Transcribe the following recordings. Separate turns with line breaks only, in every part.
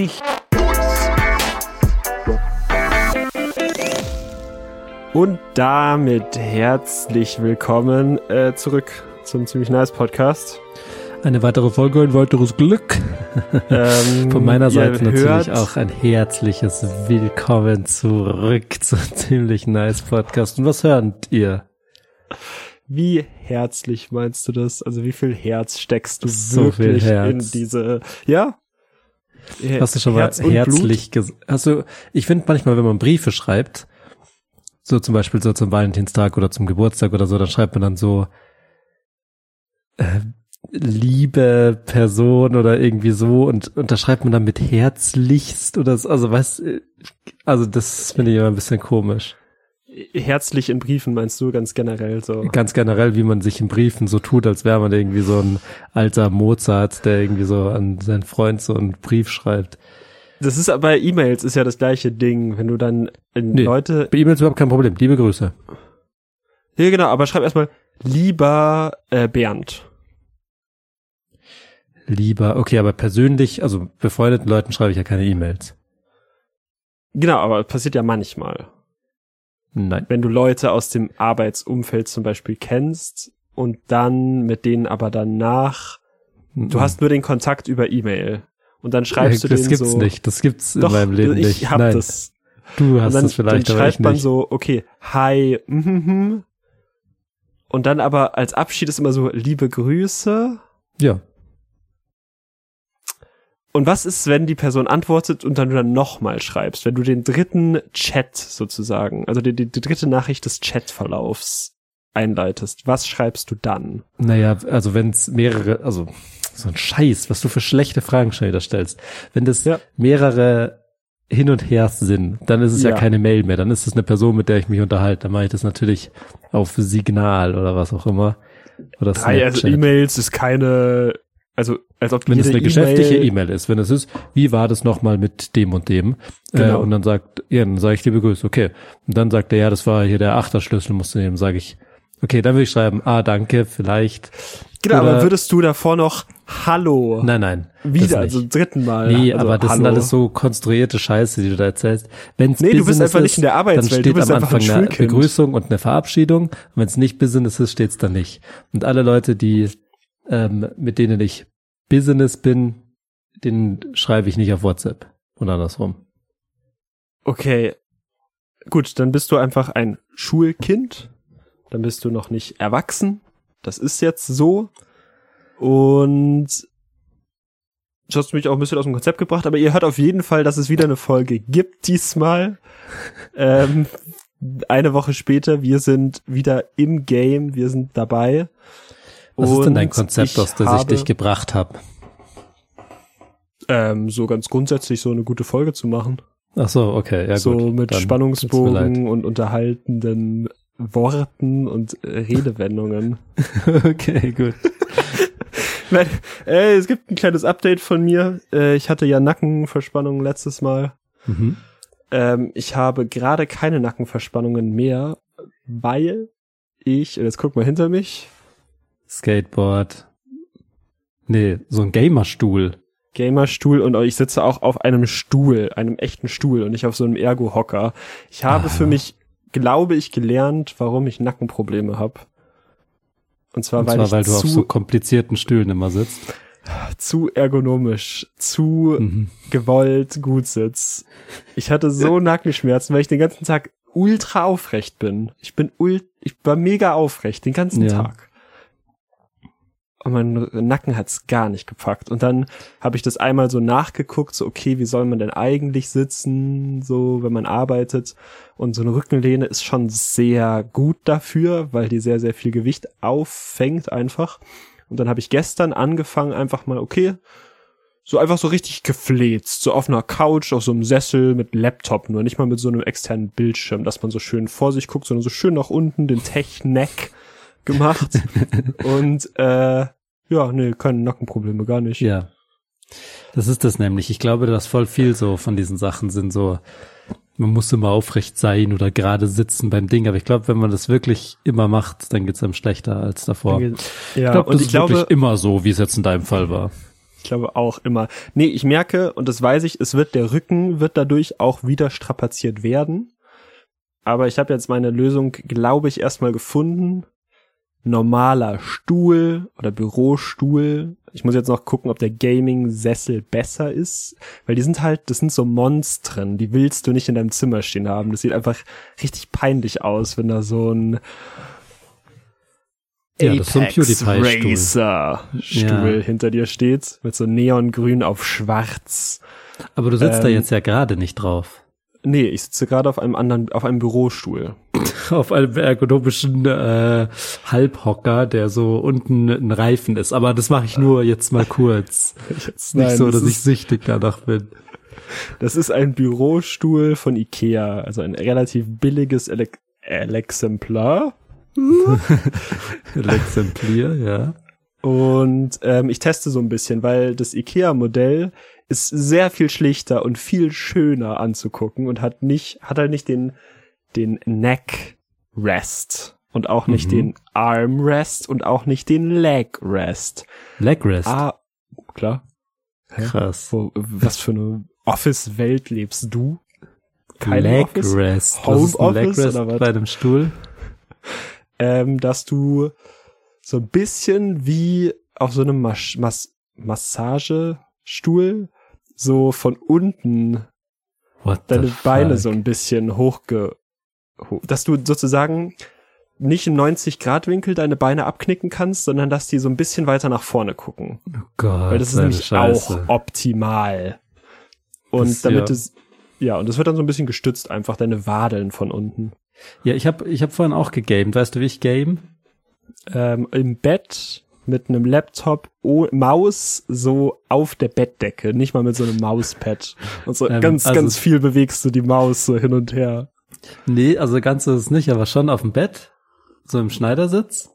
Ziemlich.
Und damit herzlich willkommen äh, zurück zum Ziemlich Nice Podcast.
Eine weitere Folge, ein weiteres Glück.
Ähm,
Von meiner Seite natürlich
hört-
auch ein herzliches Willkommen zurück zum Ziemlich Nice Podcast. Und was hört ihr?
Wie herzlich meinst du das? Also wie viel Herz steckst du
So viel
wirklich
Herz.
in diese? Ja.
Hast du schon mal
Herz
herzlich gesagt? Also ich finde manchmal, wenn man Briefe schreibt, so zum Beispiel so zum Valentinstag oder zum Geburtstag oder so, dann schreibt man dann so äh, liebe Person oder irgendwie so und, und da schreibt man dann mit herzlichst oder so, also was, also das finde ich immer ein bisschen komisch.
Blut? Herzlich in Briefen meinst du ganz generell so?
Ganz generell, wie man sich in Briefen so tut, als wäre man irgendwie so ein alter Mozart, der irgendwie so an seinen Freund so einen Brief schreibt.
Das ist aber bei E-Mails ist ja das gleiche Ding, wenn du dann in
Nee.
Leute.
Bei E-Mails überhaupt kein Problem. Liebe Grüße.
Ja genau, aber schreib erstmal lieber äh, Bernd.
Lieber, okay, aber persönlich, also befreundeten Leuten schreibe ich ja keine E-Mails.
Genau, aber passiert ja manchmal.
Nein.
wenn du Leute aus dem Arbeitsumfeld zum Beispiel kennst und dann mit denen aber danach, du hast nur den Kontakt über E-Mail und dann schreibst du
das
denen
gibt's
so,
nicht. Das gibt's in
doch,
meinem Leben
ich
nicht.
hab
Nein,
das.
du hast
dann,
es vielleicht,
dann
ich
schreibt man
nicht.
so, okay, hi, mhm, und dann aber als Abschied ist immer so, liebe Grüße.
Ja.
Und was ist, wenn die Person antwortet und dann du dann nochmal schreibst, wenn du den dritten Chat sozusagen, also die, die, die dritte Nachricht des Chatverlaufs einleitest, was schreibst du dann?
Naja, also wenn es mehrere, also so ein Scheiß, was du für schlechte Fragen schon wieder stellst. Wenn das
Ja.
mehrere hin und her sind, dann ist es ja.
Ja.
keine Mail mehr. Dann ist es eine Person, mit der ich mich unterhalte. Dann mache ich das natürlich auf Signal oder was auch immer. Oder
Drei, also. E-Mails ist keine, also als ob
wenn es eine geschäftliche
E-Mail-
ist, wenn es ist, wie war das nochmal mit dem und dem? Äh,
Genau.
und dann sagt, ja, dann sage ich liebe Grüße, okay. Und dann sagt er, ja, das war hier der Achterschlüssel, musst du nehmen, sage ich, okay, dann würde ich schreiben, ah, danke, vielleicht.
Genau,
oder-
aber würdest du davor noch Hallo
Nein, nein.
wieder,
nicht.
also zum dritten Mal?
Nee,
also,
aber das
Hallo.
sind alles so konstruierte Scheiße, die du da erzählst. Wenn's
Nee, du bist
Business
einfach nicht
ist,
in der Arbeitswelt,
Dann
du
steht
bist
am
einfach ein
Anfang eine. Begrüßung und eine Verabschiedung. Und wenn es nicht Business ist, steht's dann nicht. Und alle Leute, die ähm, mit denen ich Business bin, denen schreibe ich nicht auf WhatsApp und andersrum.
Okay, gut, dann bist du einfach ein Schulkind, dann bist du noch nicht erwachsen, das ist jetzt so und du hast mich auch ein bisschen aus dem Konzept gebracht, aber ihr hört auf jeden Fall, dass es wieder eine Folge gibt diesmal. ähm, eine Woche später, wir sind wieder im Game, wir sind dabei.
Was ist denn dein Konzept, aus das ich dich gebracht habe?
Ähm, so ganz grundsätzlich so eine gute Folge zu machen.
Ach so, okay, ja
so
gut.
mit
tut's mir
Spannungsbogen und unterhaltenden Worten und äh, Redewendungen.
okay, gut.
Weil, äh, es gibt ein kleines Update von mir. Äh, ich hatte ja Nackenverspannungen letztes Mal.
Mhm.
Ähm, ich habe gerade keine Nackenverspannungen mehr, weil ich, jetzt guck mal hinter mich,
Skateboard. Nee, so ein Gamerstuhl.
Gamerstuhl und ich sitze auch auf einem Stuhl, einem echten Stuhl und nicht auf so einem Ergo-Hocker. Ich habe
Ah.
für mich, glaube ich, gelernt, warum ich Nackenprobleme habe. Und zwar,
Und
weil
zwar,
ich
weil du
zu,
auf so komplizierten Stühlen immer sitzt.
zu ergonomisch, zu
Mhm.
gewollt gut sitz. Ich hatte so Nackenschmerzen, weil ich den ganzen Tag ultra aufrecht bin. Ich bin ult, ich war mega aufrecht den ganzen
Ja.
Tag. Und mein Nacken hat's gar nicht gepackt. Und dann habe ich das einmal so nachgeguckt, so okay, wie soll man denn eigentlich sitzen, so wenn man arbeitet. Und so eine Rückenlehne ist schon sehr gut dafür, weil die sehr, sehr viel Gewicht auffängt einfach. Und dann habe ich gestern angefangen, einfach mal, okay, so einfach so richtig gefläzt, so auf einer Couch, auf so einem Sessel mit Laptop, nur nicht mal mit so einem externen Bildschirm, dass man so schön vor sich guckt, sondern so schön nach unten, den Tech-Neck gemacht. Und äh, ja, nee, keine Nackenprobleme, gar nicht.
Ja. Das ist das nämlich. Ich glaube, dass voll viel so von diesen Sachen sind so, man muss immer aufrecht sein oder gerade sitzen beim Ding. Aber ich glaube, wenn man das wirklich immer macht, dann geht's einem schlechter als davor.
Ja,
ich glaub, das
und ich
ist
glaube,
wirklich immer so, wie es jetzt in deinem Fall war.
ich glaube auch immer. Nee, ich merke, und das weiß ich, es wird, der Rücken wird dadurch auch wieder strapaziert werden. Aber ich habe jetzt meine Lösung, glaube ich, erstmal gefunden. Normaler Stuhl oder Bürostuhl. Ich muss jetzt noch gucken, ob der Gaming-Sessel besser ist. Weil die sind halt, das sind so Monstren, die willst du nicht in deinem Zimmer stehen haben. Das sieht einfach richtig peinlich aus, wenn da so ein
Ja, das ist so ein PewDiePie-Stuhl.
Racer Stuhl
Ja.
hinter dir steht, mit so neongrün auf schwarz.
Aber du sitzt da
Ähm,
jetzt ja gerade nicht drauf.
Nee, ich sitze gerade auf einem anderen, auf einem Bürostuhl.
Auf einem ergonomischen äh, Halbhocker, der so unten ein Reifen ist. Aber das mache ich nur jetzt mal kurz.
Jetzt,
Nicht so,
das
dass ich
ist,
süchtig danach bin.
das ist ein Bürostuhl von Ikea, also ein relativ billiges Ele Exemplar.
Ein Exemplier, ja.
Und ähm, ich teste so ein bisschen, weil das Ikea-Modell ist sehr viel schlichter und viel schöner anzugucken und hat nicht, hat halt nicht den, den Neck Rest und auch nicht
Mhm.
den Arm Rest und auch nicht den Leg Rest.
Leg Rest.
Ah, klar. Hä?
Krass.
Wo, was für eine Office-Welt lebst du? Kein
Leg
Office?
Rest.
Home
Was ist ein Leg
Office
Rest
oder was?
bei einem Stuhl?
ähm, dass du so ein bisschen wie auf so einem Mas Mas Massagestuhl so von unten
What
deine Beine so ein bisschen hochge... Ho dass du sozusagen nicht im 90-Grad-Winkel deine Beine abknicken kannst, sondern dass die so ein bisschen weiter nach vorne gucken.
Oh Gott,
Weil das ist nämlich
Scheiße.
auch optimal. Und
Das-
damit
ja.
es... Ja, und das wird dann so ein bisschen gestützt, einfach deine Wadeln von unten.
Ja, ich habe ich hab vorhin auch gegamed. Weißt du, wie ich game?
ähm, im Bett mit einem Laptop, oh, Maus so auf der Bettdecke, nicht mal mit so einem Mauspad. Und so
Ähm,
ganz,
also-
ganz viel bewegst du die Maus so hin und her.
Nee, also ganz ist es nicht, aber schon auf dem Bett. So im Schneidersitz.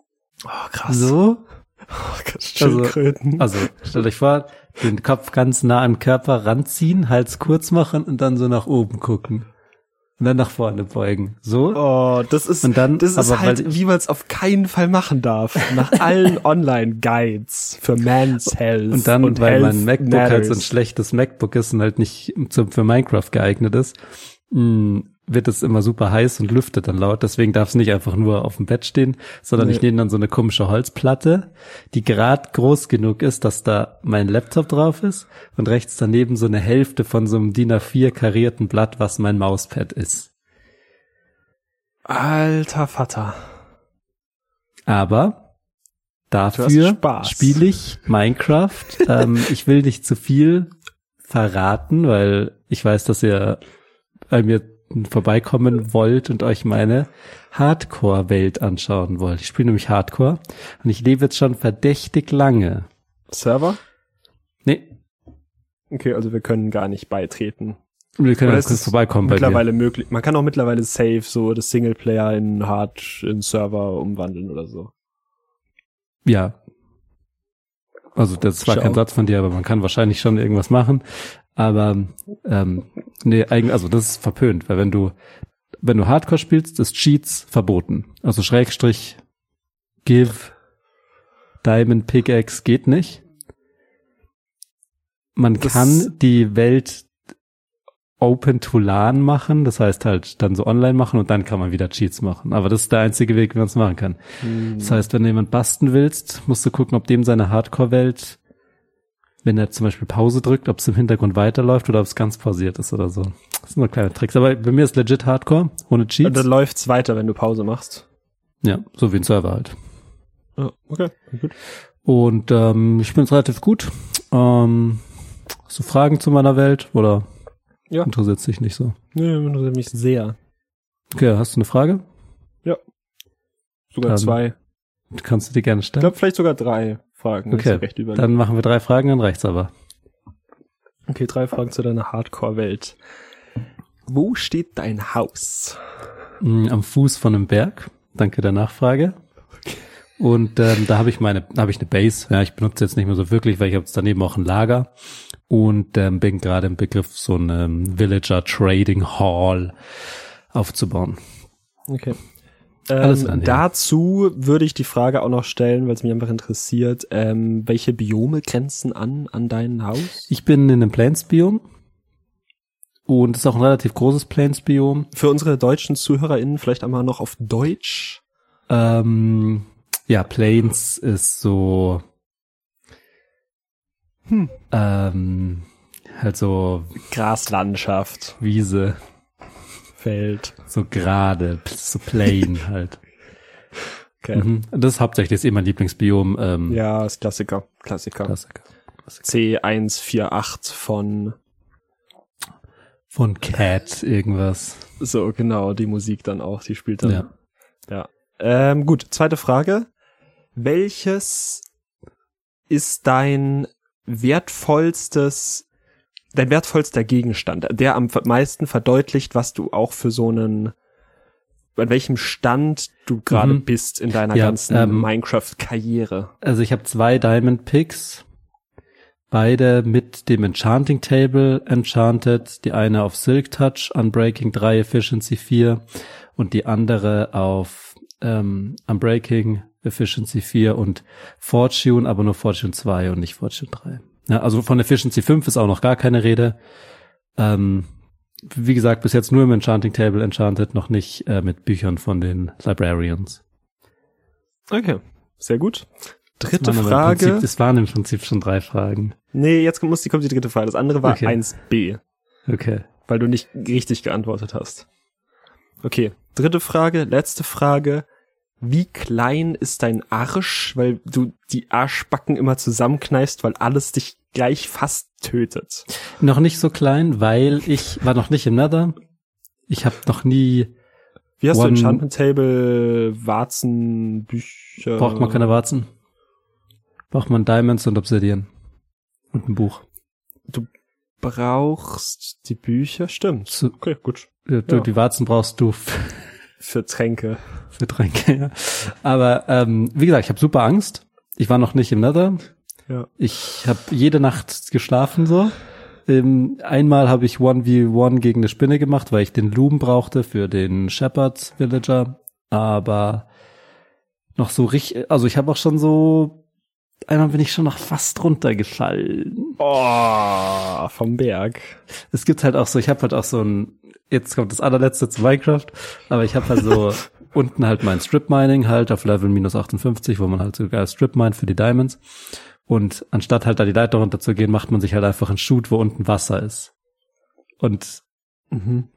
Oh, krass.
So.
Oh, ganz
Also-
Schildkröten.
Also, stellt euch vor, den Kopf ganz nah an den Körper ranziehen, Hals kurz machen und dann so nach oben gucken. Und dann nach vorne beugen. So.
oh, das ist,
Und dann,
das ist
aber
halt, wie man es auf keinen Fall machen darf. Nach allen Online-Guides für Man's Health.
Und dann,
und
weil
Health
mein MacBook halt so ein
Matters.
schlechtes MacBook ist und halt nicht zum, für Minecraft geeignet ist, mh, wird es immer super heiß und lüftet dann laut. Deswegen darf es nicht einfach nur auf dem Bett stehen, sondern
Nee.
ich nehme dann so eine komische Holzplatte, die gerade groß genug ist, dass da mein Laptop drauf ist und rechts daneben so eine Hälfte von so einem DIN A4 karierten Blatt, was mein Mauspad ist.
Alter Vater.
Aber dafür spiele ich Minecraft. ähm, ich will nicht zu viel verraten, weil ich weiß, dass ihr bei mir vorbeikommen wollt und euch meine Hardcore-Welt anschauen wollt. Ich spiele nämlich Hardcore und ich lebe jetzt schon verdächtig lange.
Server?
Nee,
Okay, also wir können gar nicht beitreten.
wir können
es
vorbeikommen bei
mittlerweile möglich. Man kann auch mittlerweile safe so das Singleplayer in Hard in Server umwandeln oder so.
Ja. Also das war
Schau.
kein Satz von dir, aber man kann wahrscheinlich schon irgendwas machen. Aber ähm, nee, eigentlich, also das ist verpönt, weil wenn du wenn du Hardcore spielst, ist Cheats verboten. Also Schrägstrich Give Diamond Pickaxe geht nicht. Man
Das-
kann die Welt Open to LAN machen, das heißt halt dann so online machen und dann kann man wieder Cheats machen. Aber das ist der einzige Weg, wie man es machen kann. Das heißt, wenn du jemand basten willst, musst du gucken, ob dem seine Hardcore-Welt, wenn er zum Beispiel Pause drückt, ob es im Hintergrund weiterläuft oder ob es ganz pausiert ist oder so. Das sind nur kleine Tricks. Aber bei mir ist legit Hardcore, ohne
Und
Cheats.
dann läuft's weiter, wenn du Pause machst.
Ja, so wie ein Server halt.
Ja, okay, gut.
Und ähm, ich bin jetzt relativ gut. Ähm, hast du Fragen zu meiner Welt oder
Ja.
interessiert dich nicht so?
Nee, interessiert mich sehr.
Okay, hast du eine Frage?
Sogar
Ähm,
zwei.
Kannst du dir gerne
Ich
stellen.
glaube vielleicht sogar drei Fragen. ich
Okay. Dann machen wir drei Fragen, dann reicht's aber.
Okay, drei Fragen zu deiner Hardcore-Welt. Wo steht dein Haus?
Mm, Am Fuß von einem Berg. Danke der Nachfrage. Und ähm, da habe ich meine, habe ich eine Base. Ja, ich benutze jetzt nicht mehr so wirklich, weil ich habe jetzt daneben auch ein Lager und ähm, bin gerade im Begriff, so eine Villager Trading Hall aufzubauen.
Okay. Ähm, dazu würde ich die Frage auch noch stellen, weil es mich einfach interessiert, ähm, welche Biome grenzen an an dein Haus?
Ich bin in einem Plains-Biom und es ist auch ein relativ großes Plains-Biom.
Für unsere deutschen ZuhörerInnen vielleicht einmal noch auf Deutsch.
Ähm, ja, Plains ist so
Hm.
ähm, halt so
Graslandschaft,
Wiese,
Feld.
so gerade, so plain halt.
Okay.
Mhm. Das ist hauptsächlich ist eh mein Lieblingsbiom. Ähm,
Ja, ist Klassiker. Klassiker.
Klassiker.
C148 von
Von Cat irgendwas.
so genau die Musik dann auch, die spielt dann.
Ja.
ja. Ähm, gut, zweite Frage. Welches ist dein wertvollstes, dein wertvollster Gegenstand, der am meisten verdeutlicht, was du auch für so einen, an welchem Stand du gerade
Mhm.
bist in deiner
Ja,
ganzen
ähm,
Minecraft-Karriere?
Also ich habe zwei Diamond Picks, beide mit dem Enchanting Table enchanted, die eine auf Silk Touch, Unbreaking 3, Efficiency 4 und die andere auf ähm, Unbreaking, Efficiency 4 und Fortune, aber nur Fortune 2 und nicht Fortune 3. Ja, also von Efficiency 5 ist auch noch gar keine Rede. Ähm, wie gesagt, bis jetzt nur im Enchanting Table enchanted, noch nicht äh, mit Büchern von den Librarians.
Okay, sehr gut. Dritte
Das
Frage.
Prinzip, das waren im Prinzip schon drei Fragen.
nee, jetzt muss die, kommt die dritte Frage. Das andere war
Okay.
1b.
Okay.
weil du nicht richtig geantwortet hast. Okay, dritte Frage, letzte Frage. Wie klein ist dein Arsch, weil du die Arschbacken immer zusammenkneifst, weil alles dich gleich fast tötet?
Noch nicht so klein, weil ich war noch nicht im Nether. Ich habe noch nie,
Wie hast
One-
du Enchantment Table, Warzen, Bücher?
braucht man keine Warzen. Braucht man Diamonds und Obsidian. Und ein Buch.
Brauchst die Bücher? Stimmt.
So,
Okay, gut.
du,
Ja.
Die Warzen brauchst du
Für Tränke.
für Tränke, ja. Aber ähm, wie gesagt, ich habe super Angst. Ich war noch nicht im Nether.
Ja.
Ich habe jede Nacht geschlafen so. Ähm, einmal habe ich 1v1 gegen eine Spinne gemacht, weil ich den Loom brauchte für den Shepherd Villager. Aber noch so richtig, also ich habe auch schon so, einmal bin ich schon noch fast runtergefallen.
Oh, vom Berg.
Es gibt halt auch so, ich habe halt auch so ein, jetzt kommt das allerletzte zu Minecraft, aber ich habe halt so unten halt mein Strip Mining halt auf Level minus 58, wo man halt sogar Strip Mine für die Diamonds. Und anstatt halt da die Leiter runterzugehen, macht man sich halt einfach einen Shoot, wo unten Wasser ist. Und
Mhm.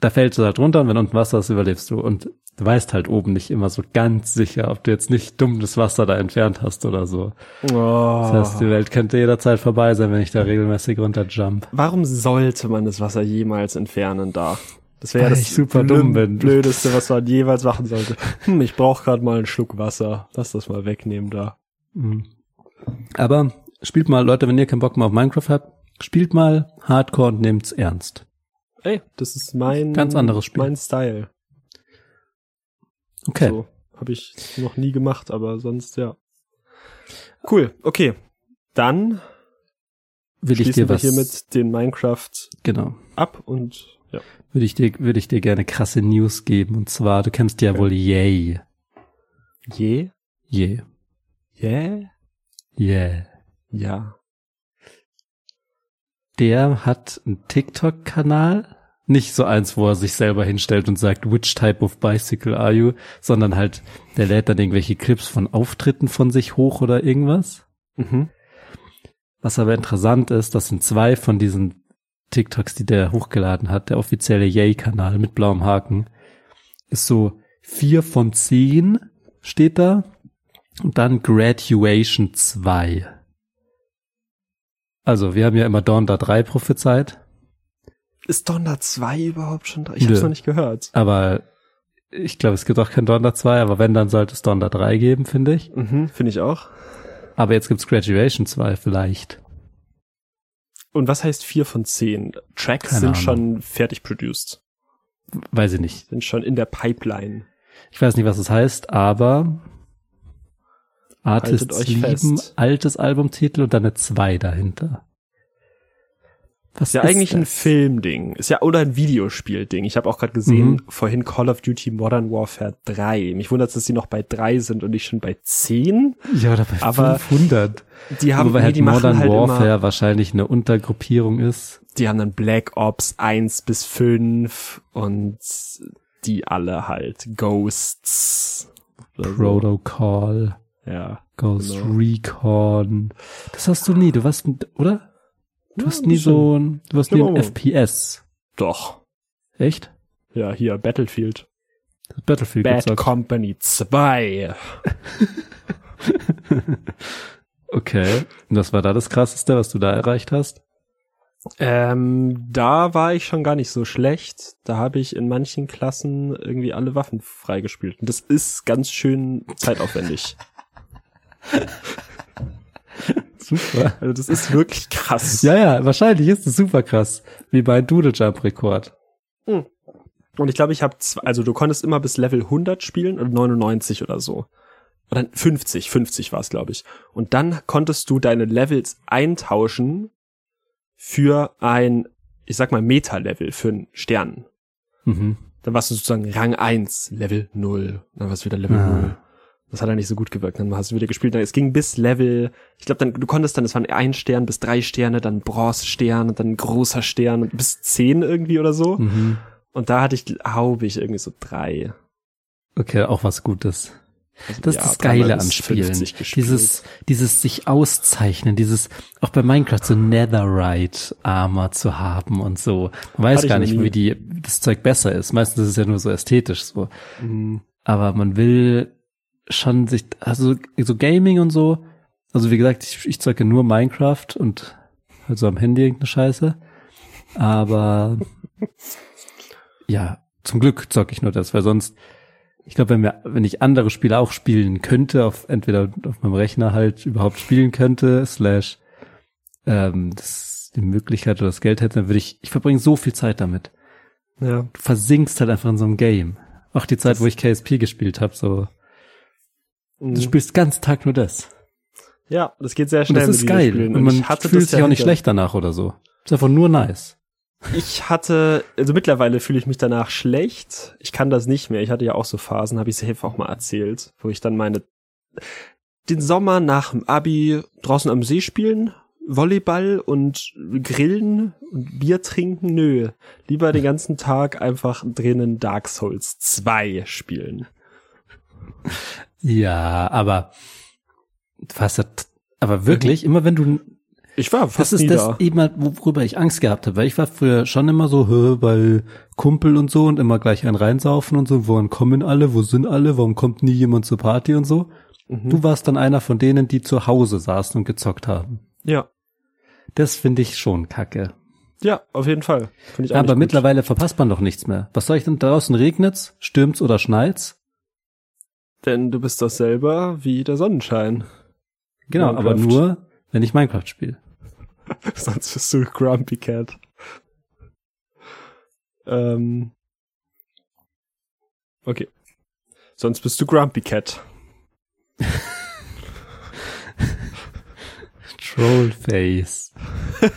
da fällst du halt runter und wenn unten Wasser ist, überlebst du. Und du weißt halt oben nicht immer so ganz sicher, ob du jetzt nicht dumm das Wasser da entfernt hast oder so.
Oh.
Das heißt, die Welt könnte jederzeit vorbei sein, wenn ich da regelmäßig runterjump.
Warum sollte man das Wasser jemals entfernen da? Das wäre ja das
super dumm bin.
blödeste, was man jeweils machen sollte. Hm, ich brauche gerade mal einen Schluck Wasser. Lass das mal wegnehmen da.
Mhm. Aber spielt mal, Leute, wenn ihr keinen Bock mehr auf Minecraft habt, spielt mal Hardcore und nehmt's ernst.
Ey, das ist mein
Ganz anderes Spiel.
Mein Style.
Okay.
So habe ich noch nie gemacht, aber sonst ja. Cool. Okay, dann
Will ich dir
wir
was,
hiermit den Minecraft
genau.
ab und ja.
Würde ich dir, würde ich dir gerne krasse News geben. Und zwar, du kennst ja
Okay.
wohl Yay.
Je?
Yay.
Yeah?
Yeah.
Ja.
Der hat einen TikTok-Kanal. Nicht so eins, wo er sich selber hinstellt und sagt, which type of bicycle are you? Sondern halt, der lädt dann irgendwelche Clips von Auftritten von sich hoch oder irgendwas.
Mhm.
Was aber interessant ist, das sind zwei von diesen TikToks, die der hochgeladen hat. Der offizielle Yay-Kanal mit blauem Haken ist so vier von zehn steht da und dann Graduation 2. Also, wir haben ja immer Donda 3 prophezeit,
Ist Donda 2 überhaupt schon da? Ich hab's
Nö.
noch nicht gehört.
aber ich glaube, es gibt auch kein Donda 2, aber wenn, dann sollte es Donda 3 geben, finde ich.
Mhm, finde ich auch.
Aber jetzt gibt's Graduation 2 vielleicht.
Und was heißt 4 von 10? Tracks
Keine
sind
Ahnung.
schon fertig produced.
Weiß ich nicht.
Sind schon in der Pipeline.
Ich weiß nicht, was es heißt, aber Artists lieben, altes Albumtitel und dann eine 2 dahinter. Was
Ist ja eigentlich ein
das?
Filmding. Ist ja oder ein Videospielding. Ich habe auch gerade gesehen,
Mhm.
vorhin Call of Duty Modern Warfare 3. Mich wundert, dass sie noch bei 3 sind und nicht schon bei 10.
Ja, oder bei
Aber
500.
Die haben,
Wobei
nee,
halt
die
Modern
halt
Warfare
immer,
wahrscheinlich eine Untergruppierung ist.
die haben dann Black Ops 1 bis 5 und die alle halt Ghosts.
Protocol,
Ja.
Ghost
Genau.
Recon. Das hast du nie, du warst, oder? Du hast nie so ein, du
Ja,
nie ein FPS.
Doch.
Echt?
Ja, hier, Battlefield.
Battlefield
Bad
gezockt.
Company 2.
Okay. Und was war da das krasseste, was du da erreicht hast?
Ähm, da war ich schon gar nicht so schlecht. Da habe ich in manchen Klassen irgendwie alle Waffen freigespielt. Und das ist ganz schön zeitaufwendig.
Super.
Also das ist wirklich krass.
Ja, ja, wahrscheinlich ist es super krass. Wie bei Doodle Jump Rekord.
Und ich glaube, ich habe, also du konntest immer bis Level 100 spielen oder 99 oder so. Oder 50, 50 war es, glaube ich. Und dann konntest du deine Levels eintauschen für ein, ich sag mal, Meta-Level, für einen Stern.
Mhm.
Dann warst du sozusagen Rang 1, Level 0. Dann warst du wieder Level
Ah.
0. Das hat ja nicht so gut gewirkt. Dann hast du wieder gespielt. Dann, es ging bis Level, ich glaube, dann, du konntest dann, es waren ein Stern bis drei Sterne, dann Bronze-Stern und dann großer Stern und bis zehn irgendwie oder so.
Mhm.
Und da hatte ich, glaube ich, irgendwie so drei.
Okay, auch was Gutes.
Also,
Das
ja,
ist das Geile an Spielen.
50 gespielt.
Dieses, dieses sich auszeichnen, dieses, auch bei Minecraft so Netherite Armor zu haben und so. Man weiß
Hatte
gar nicht,
nie.
wie die, das Zeug besser ist. Meistens ist es ja nur so ästhetisch so.
Mhm.
Aber man will schon sich, also so Gaming und so. Also wie gesagt, ich, ich zocke nur Minecraft und halt so am Handy irgendeine Scheiße. Aber ja, zum Glück zocke ich nur das, weil sonst, ich glaube, wenn wir, wenn ich andere Spiele auch spielen könnte, auf entweder auf meinem Rechner halt überhaupt spielen könnte, slash ähm, das die Möglichkeit oder das Geld hätte, dann würde ich, ich verbringe so viel Zeit damit.
Ja.
Du versinkst halt einfach in so einem Game. Auch die Zeit, wo ich KSP gespielt habe, so Du
Mhm.
spielst ganz Tag nur das.
Ja, das geht sehr
Und
schnell.
das ist geil.
Videospielen.
Und man
hatte
fühlt sich
ja
auch nicht schlecht danach oder so. Ist einfach nur nice.
Ich hatte, also mittlerweile fühle ich mich danach schlecht. Ich kann das nicht mehr. Ich hatte ja auch so Phasen, habe ich safe auch mal erzählt, wo ich dann meine, den Sommer nach dem Abi draußen am See spielen, Volleyball und grillen und Bier trinken, nö. Lieber den ganzen Tag einfach drinnen Dark Souls 2 spielen.
Ja, aber was hat, aber wirklich, immer wenn du,
Ich war
das
fast
ist
nie
das
da.
eben halt, worüber ich Angst gehabt habe, weil ich war früher schon immer so, bei Kumpel und so und immer gleich einen reinsaufen und so, wohin kommen alle, wo sind alle, warum kommt nie jemand zur Party und so.
Mhm.
Du warst dann einer von denen, die zu Hause saßen und gezockt haben.
Ja.
Das finde ich schon kacke.
Ja, auf jeden Fall.
Aber mittlerweile verpasst man doch nichts mehr. Was soll ich denn draußen regnet's, stürmt's oder schneit's?
Denn du bist doch selber wie der Sonnenschein.
Genau, aber
Minecraft.
nur, wenn ich Minecraft spiele.
Sonst bist du Grumpy Cat. Ähm. Okay. Sonst bist du Grumpy Cat.
Trollface.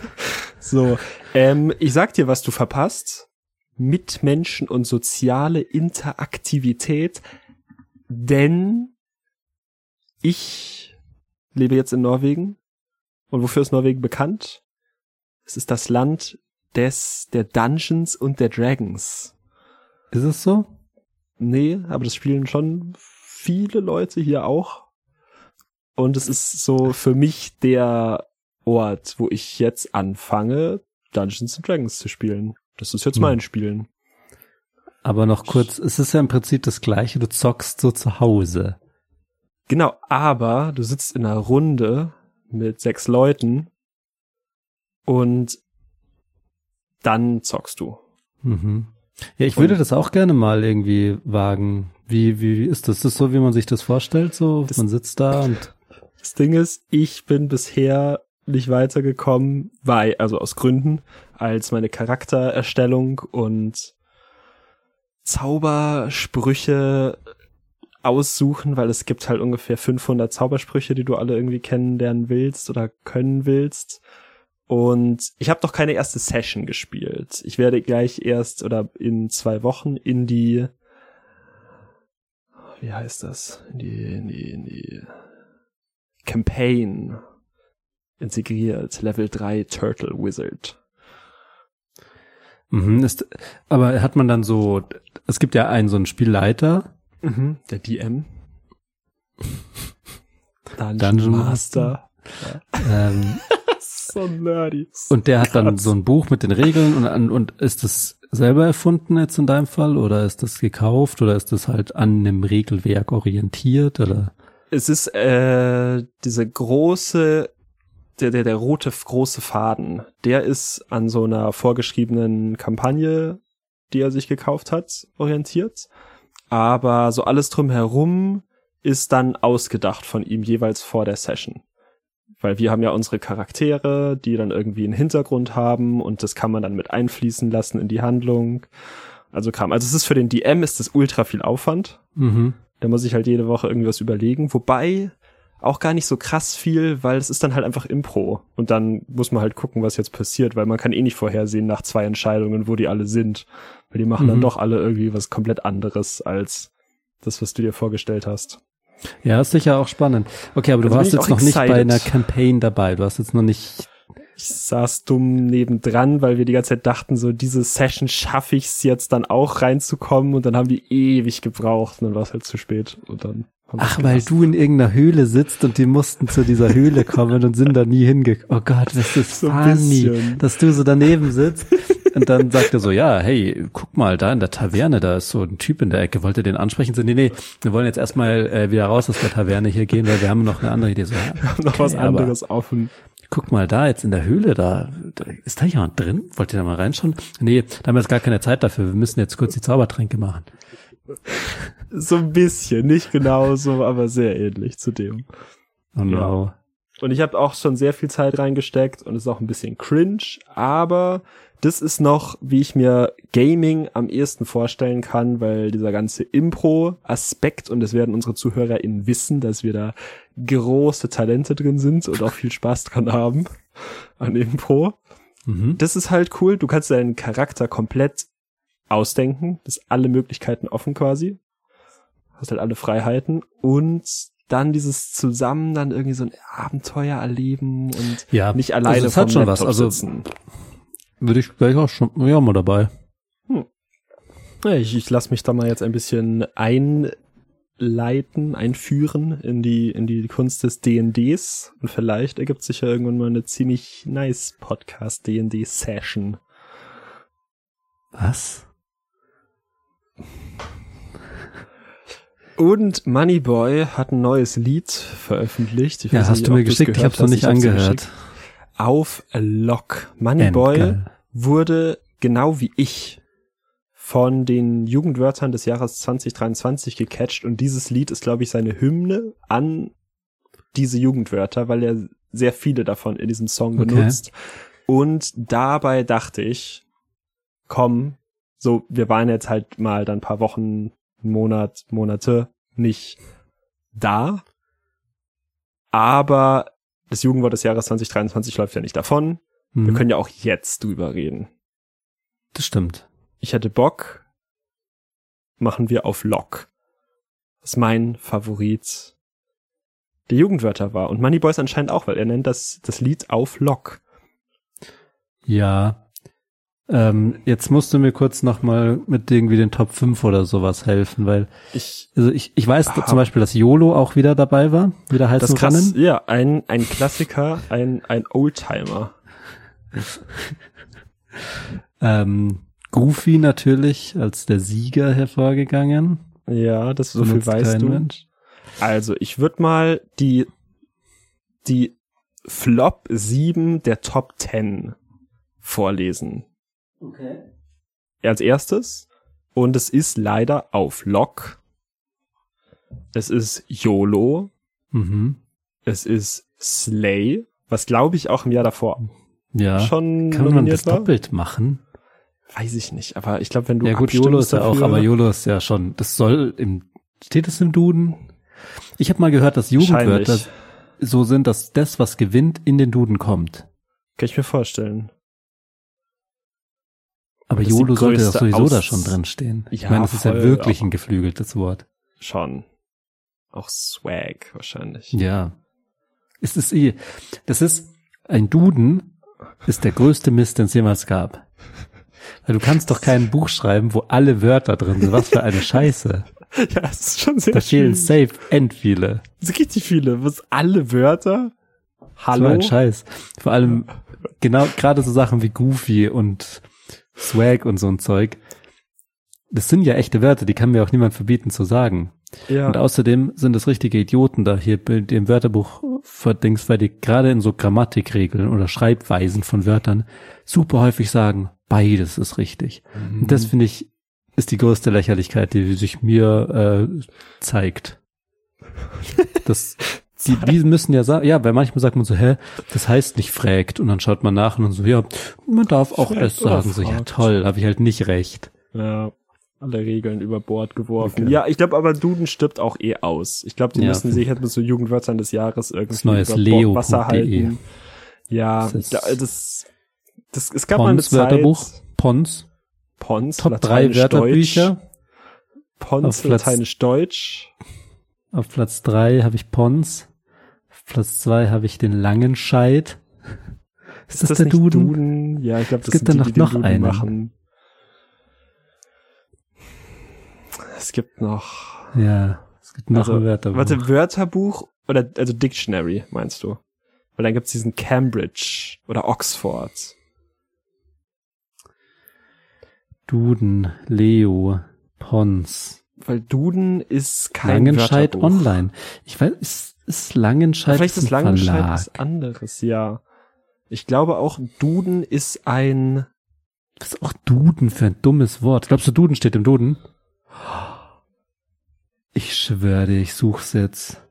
So, ähm, ich sag dir, was du verpasst. Mitmenschen und soziale Interaktivität, denn ich lebe jetzt in Norwegen. Und wofür ist Norwegen bekannt? Es ist das Land des, der Dungeons und der Dragons.
Ist es so?
Nee, aber das spielen schon viele Leute hier auch. Und es ist so für mich der Ort, wo ich jetzt anfange, Dungeons and Dragons zu spielen. Das ist jetzt
Hm.
mein Spielen.
Aber noch kurz, es ist ja im Prinzip das gleiche, du zockst so zu Hause.
Genau, aber du sitzt in einer Runde mit sechs Leuten und dann zockst du.
Mhm. Ja, ich
Und-
würde das auch gerne mal irgendwie wagen. Wie, wie ist das? Ist das so, wie man sich das vorstellt? So,
Das-
man sitzt da und
Das Ding ist, ich bin bisher nicht weitergekommen, weil, also aus Gründen, als meine Charaktererstellung und Zaubersprüche aussuchen, weil es gibt halt ungefähr 500 Zaubersprüche, die du alle irgendwie kennenlernen willst oder können willst. Und ich habe noch keine erste Session gespielt. Ich werde gleich erst oder in zwei Wochen in die, wie heißt das? In die, in die, in die Campaign integriert. Level 3 Turtle Wizard.
Mhm, ist, aber hat man dann so, es gibt ja einen so einen Spielleiter.
Mhm, der DM.
Dungeon, Dungeon Master. Ja. Ähm,
so nerdy.
Und der hat dann so ein Buch mit den Regeln und, und ist das selber erfunden jetzt in deinem Fall oder ist das gekauft oder ist das halt an einem Regelwerk orientiert oder?
Es ist äh, diese große der, der, der rote große Faden, der ist an so einer vorgeschriebenen Kampagne, die er sich gekauft hat, orientiert. Aber so alles drumherum ist dann ausgedacht von ihm jeweils vor der Session. Weil wir haben ja unsere Charaktere, die dann irgendwie einen Hintergrund haben und das kann man dann mit einfließen lassen in die Handlung. Also kam. Also es ist für den DM ist das ultra viel Aufwand.
Mhm.
Da muss ich halt jede Woche irgendwas überlegen. Wobei auch gar nicht so krass viel, weil es ist dann halt einfach Impro. Und dann muss man halt gucken, was jetzt passiert, weil man kann eh nicht vorhersehen nach zwei Entscheidungen, wo die alle sind. Weil die machen mhm. dann doch alle irgendwie was komplett anderes als das, was du dir vorgestellt hast.
Ja, ist sicher auch spannend. Okay, aber du also warst jetzt noch excited. nicht bei einer Campaign dabei. Du hast jetzt noch nicht
ich saß dumm nebendran, weil wir die ganze Zeit dachten, so diese Session schaffe ich es jetzt dann auch reinzukommen und dann haben die ewig gebraucht und dann war es halt zu spät und dann
Ach, weil du in irgendeiner Höhle sitzt und die mussten zu dieser Höhle kommen und sind da nie hingekommen. Oh Gott, was ist so funny, dass du so daneben sitzt. Und dann sagt er so, ja, hey, guck mal, da in der Taverne, da ist so ein Typ in der Ecke, wollt ihr den ansprechen? So, nee, nee, wir wollen jetzt erstmal äh, wieder raus aus der Taverne hier gehen, weil wir haben noch eine andere Idee. So, ja,
wir haben noch okay, was anderes offen.
Guck mal, da jetzt in der Höhle, da, da ist da jemand drin? Wollt ihr da mal reinschauen? Nee, da haben wir jetzt gar keine Zeit dafür. Wir müssen jetzt kurz die Zaubertränke machen.
So ein bisschen, nicht genauso, aber sehr ähnlich zu dem.
Oh no. Ja.
Und ich habe auch schon sehr viel Zeit reingesteckt und es ist auch ein bisschen cringe, aber das ist noch, wie ich mir Gaming am ehesten vorstellen kann, weil dieser ganze Impro-Aspekt, und das werden unsere ZuhörerInnen wissen, dass wir da große Talente drin sind und auch viel Spaß dran haben an Impro. Mhm. Das ist halt cool. Du kannst deinen Charakter komplett ausdenken. Das ist alle Möglichkeiten offen quasi. Hast halt alle Freiheiten und dann dieses zusammen dann irgendwie so ein Abenteuer erleben und
ja,
nicht alleine also
das hat schon Laptop was. Also sitzen. würde ich gleich auch schon ja mal dabei.
Hm. Ja, ich, ich lasse mich da mal jetzt ein bisschen einleiten, einführen in die in die Kunst des D&Ds und vielleicht ergibt sich ja irgendwann mal eine ziemlich nice Podcast D&D Session.
Was?
Und Moneyboy hat ein neues Lied veröffentlicht.
Ich ja, hast nicht, du mir geschickt? Ich habe es noch nicht angehört.
Auf Lock. Moneyboy wurde genau wie ich von den Jugendwörtern des Jahres 2023 gecatcht und dieses Lied ist, glaube ich, seine Hymne an diese Jugendwörter, weil er sehr viele davon in diesem Song okay. benutzt. Und dabei dachte ich, komm, so, wir waren jetzt halt mal dann ein paar Wochen Monat, Monate nicht da. Aber das Jugendwort des Jahres 2023 läuft ja nicht davon. Mhm. Wir können ja auch jetzt drüber reden.
Das stimmt.
Ich hätte Bock. Machen wir auf Lock. Was mein Favorit der Jugendwörter war. Und Moneyboys anscheinend auch, weil er nennt das, das Lied auf Lock.
Ja, ähm, jetzt musst du mir kurz nochmal mit irgendwie den Top 5 oder sowas helfen, weil ich, also ich, ich weiß aha. zum Beispiel, dass YOLO auch wieder dabei war, wieder heißen das krass, Rennen.
Ja, ein, ein Klassiker, ein, ein Oldtimer.
ähm, Goofy natürlich als der Sieger hervorgegangen.
Ja, das so viel weißt du. Mensch. Also, ich würde mal die, die Flop 7 der Top 10 vorlesen.
Okay.
Als erstes. Und es ist leider auf Lock. Es ist YOLO.
Mhm.
Es ist Slay, was glaube ich auch im Jahr davor
ja.
schon
Kann man das war? doppelt machen?
Weiß ich nicht, aber ich glaube, wenn du
Ja gut, YOLO ist ja auch, aber YOLO ist ja schon, das soll im Steht es im Duden? Ich habe mal gehört, dass Jugendwörter so sind, dass das, was gewinnt, in den Duden kommt.
Kann ich mir vorstellen.
Aber
Das die
YOLO sollte doch sowieso da schon drin stehen. Ich
Ja,
meine, das ist ja wirklich ein geflügeltes Wort.
Schon. Auch Swag wahrscheinlich.
Ja. Es ist eh, das ist, ein Duden ist der größte Mist, den es jemals gab. Weil du kannst doch kein Buch schreiben, wo alle Wörter drin sind. Was für eine Scheiße.
Ja, es ist schon sehr
Da fehlen safe end viele.
Es gibt richtig viele. Was alle Wörter?
So
Hallo?
ein Scheiß. Vor allem genau gerade so Sachen wie Goofy und Swag und so ein Zeug. Das sind ja echte Wörter, die kann mir auch niemand verbieten zu sagen.
ja.
Und außerdem sind es richtige Idioten da hier im Wörterbuch verdings, weil die gerade in so Grammatikregeln oder Schreibweisen von Wörtern super häufig sagen, beides ist richtig. Und
Mhm.
das finde ich ist die größte Lächerlichkeit, die sich mir äh, zeigt. Das, die, die müssen ja sagen, ja, weil manchmal sagt man so, hä, das heißt nicht fragt und dann schaut man nach und dann so, ja, man darf auch
Fragt
es sagen, so, ja toll, habe ich halt nicht recht.
Ja, alle Regeln über Bord geworfen.
Okay.
Ja, ich glaube aber Duden stirbt auch eh aus. Ich glaube, die
Ja,
müssen sich halt mit so Jugendwörtern des Jahres irgendwie
neues
über. Bord Wasser halten. Ja,
Das ist-
das, das, es gab mal eine
Pons
Zeit.
Wörterbuch, Pons,
Pons,
Top drei Wörterbücher.
Deutsch. Pons, Lateinisch, Deutsch.
Auf Platz drei habe ich Pons. Auf Platz zwei habe ich den Langenscheid. Ist, das, der
nicht
Duden?
Ja, ich glaube, das
gibt dann
die,
noch
Duden
einen.
machen. Es gibt noch.
Ja, es gibt noch
also,
ein Wörterbuch.
Warte, Wörterbuch oder also Dictionary meinst du? Weil dann gibt's diesen Cambridge oder Oxford.
Duden, Leo, Pons,
Weil Duden ist kein
Langenscheid
Wörterbuch.
Online. Ich weiß, ist, ist Langenscheid
Vielleicht ist Langenscheid
Verlag?
was anderes, ja. Ich glaube auch, Duden ist ein
Was ist auch Duden für ein dummes Wort? Glaubst du, Duden steht im Duden? Ich schwöre dir, ich such's jetzt.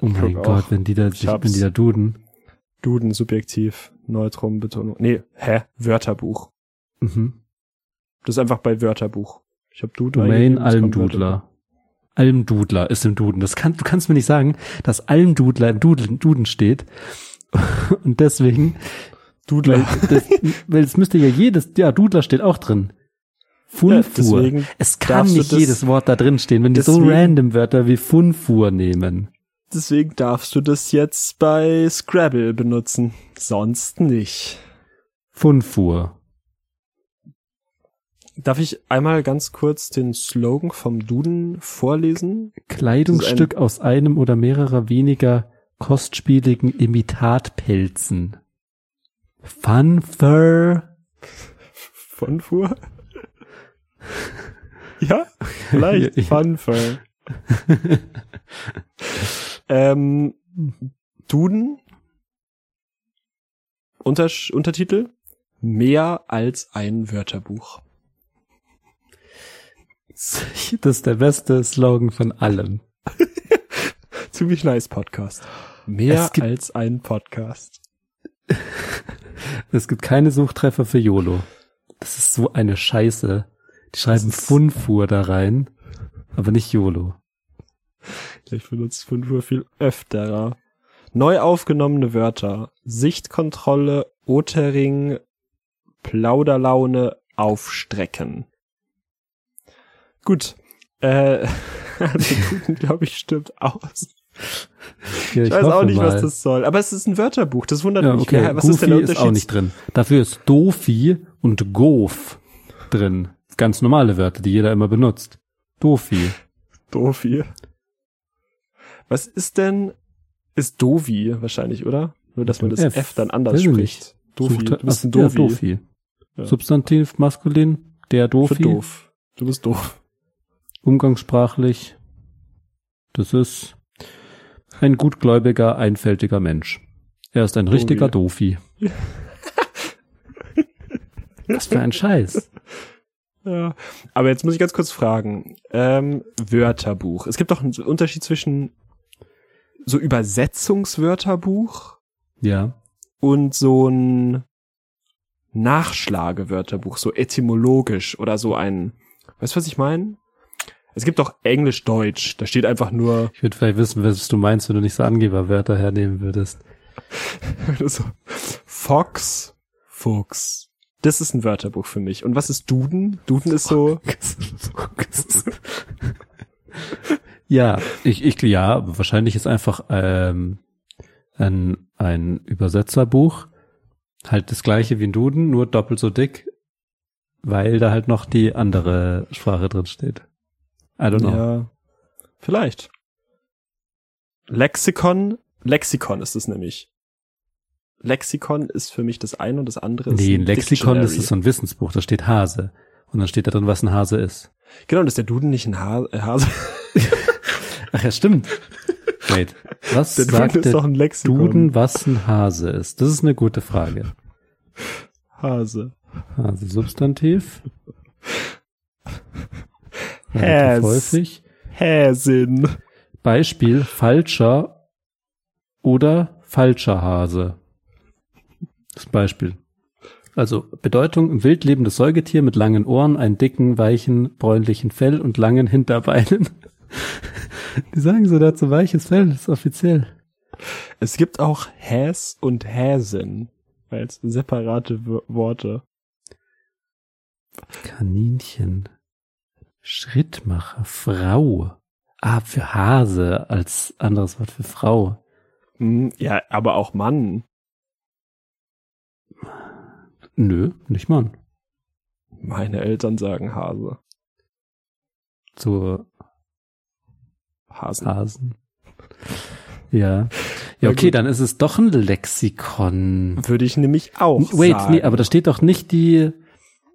Oh mein Gott,
auch.
wenn die da,
Ich
wenn
hab's.
die da Duden.
Duden subjektiv, Neutrum, Betonung. Nee, hä? Wörterbuch.
Mhm.
Das ist einfach bei Wörterbuch. Ich habe Duden
Domain Almdudler. Almdudler ist im Duden. Das kann, du kannst mir nicht sagen, dass Almdudler im Duden, Duden steht. Und deswegen,
Dudler.
weil, das, weil es müsste ja jedes, ja, Dudler steht auch drin. Funfuhr.
deswegen
es kann nicht
das-
jedes Wort da drin stehen, wenn die so random Wörter wie Funfuhr nehmen.
Deswegen darfst du das jetzt bei Scrabble benutzen. Sonst nicht.
Funfuhr.
Darf ich einmal ganz kurz den Slogan vom Duden vorlesen?
Kleidungsstück aus einem oder mehrerer weniger kostspieligen Imitatpelzen. Funfur.
Von Fuhr? ja, vielleicht.
Ja.
Funfair. ähm, Duden. Untersch Untertitel. Mehr als ein Wörterbuch.
Das ist der beste Slogan von allem.
Ziemlich nice Podcast. Mehr
gibt-
als ein Podcast.
Es gibt keine Suchtreffer für YOLO. Das ist so eine Scheiße. Die schreiben Funfuhr da rein, aber nicht YOLO.
Ich benutze 5 Uhr viel öfterer. Neu aufgenommene Wörter. Sichtkontrolle, Otering, Plauderlaune, Aufstrecken. Gut. Äh, also Duden, glaube ich, stimmt aus.
Ja,
Ich, weiß auch nicht,
mal.
was das soll. Aber es ist ein Wörterbuch, das wundert
Ja,
mich.
okay.
Was
Goofy
ist denn der
ist
Unterschied?
auch nicht drin. Dafür ist Dofi und Goof drin. Ganz normale Wörter, die jeder immer benutzt. Dofi.
Dovi. Was ist denn, ist Dovi wahrscheinlich, oder? Nur, dass man das
F.
F, dann anders
ich
spricht. Dovi,
Sucht-
du bist ein
Ach, ja. Dofi.
Ja.
Substantiv maskulin, der
Für
Dofi.
doof. Du bist doof.
Umgangssprachlich. Das ist ein gutgläubiger, einfältiger Mensch. Er ist ein richtiger Dofi. Was für ein Scheiß.
Ja. Aber jetzt muss ich ganz kurz fragen. Ähm, Wörterbuch. Es gibt doch einen Unterschied zwischen so Übersetzungswörterbuch
Ja.
und so ein Nachschlagewörterbuch, so etymologisch oder so ein, weißt du, was ich meine? Es gibt auch Englisch-Deutsch. Da steht einfach nur
Ich würde vielleicht wissen, was du meinst, wenn du nicht so Angeberwörter hernehmen würdest.
so, Fox, Fuchs. Das ist ein Wörterbuch für mich. Und was ist Duden? Duden ist so,
ja, ich, ich, ja, wahrscheinlich ist einfach ähm, ein, ein Übersetzerbuch halt das gleiche wie ein Duden, nur doppelt so dick, weil da halt noch die andere Sprache drin steht. I don't know.
ja, vielleicht. Lexikon, Lexikon ist es nämlich. Lexikon ist für mich das eine und das andere ist
nee, ein Lexikon,
Dictionary.
ist so ein Wissensbuch, da steht Hase. Und dann steht da drin, was ein Hase ist.
Genau, und ist der Duden nicht ein Ha- äh, Hase?
Ach ja, stimmt. Wait, was
Der
sagt
Duden ist
der
doch ein Lexikon.
Duden, was ein Hase ist? Das ist eine gute Frage.
Hase.
Hase, Substantiv.
Häs.
Relativ häufig.
Häsin.
Beispiel falscher oder falscher Hase. Das Beispiel. Also Bedeutung, ein wild lebendes Säugetier mit langen Ohren, einem dicken, weichen, bräunlichen Fell und langen Hinterbeinen. Die sagen so, so weiches Fell, das ist offiziell.
Es gibt auch Häs und Häsin als separate W Worte.
Kaninchen. Schrittmacher, Frau. Ah, für Hase als anderes Wort für Frau.
Hm, ja, aber auch Mann.
Nö, nicht Mann.
Meine Eltern sagen Hase.
So
Hasen.
Hasen. Ja. Ja, okay, dann ist es doch ein Lexikon.
Würde ich nämlich auch
Wait,
sagen.
nee, aber da steht doch nicht die.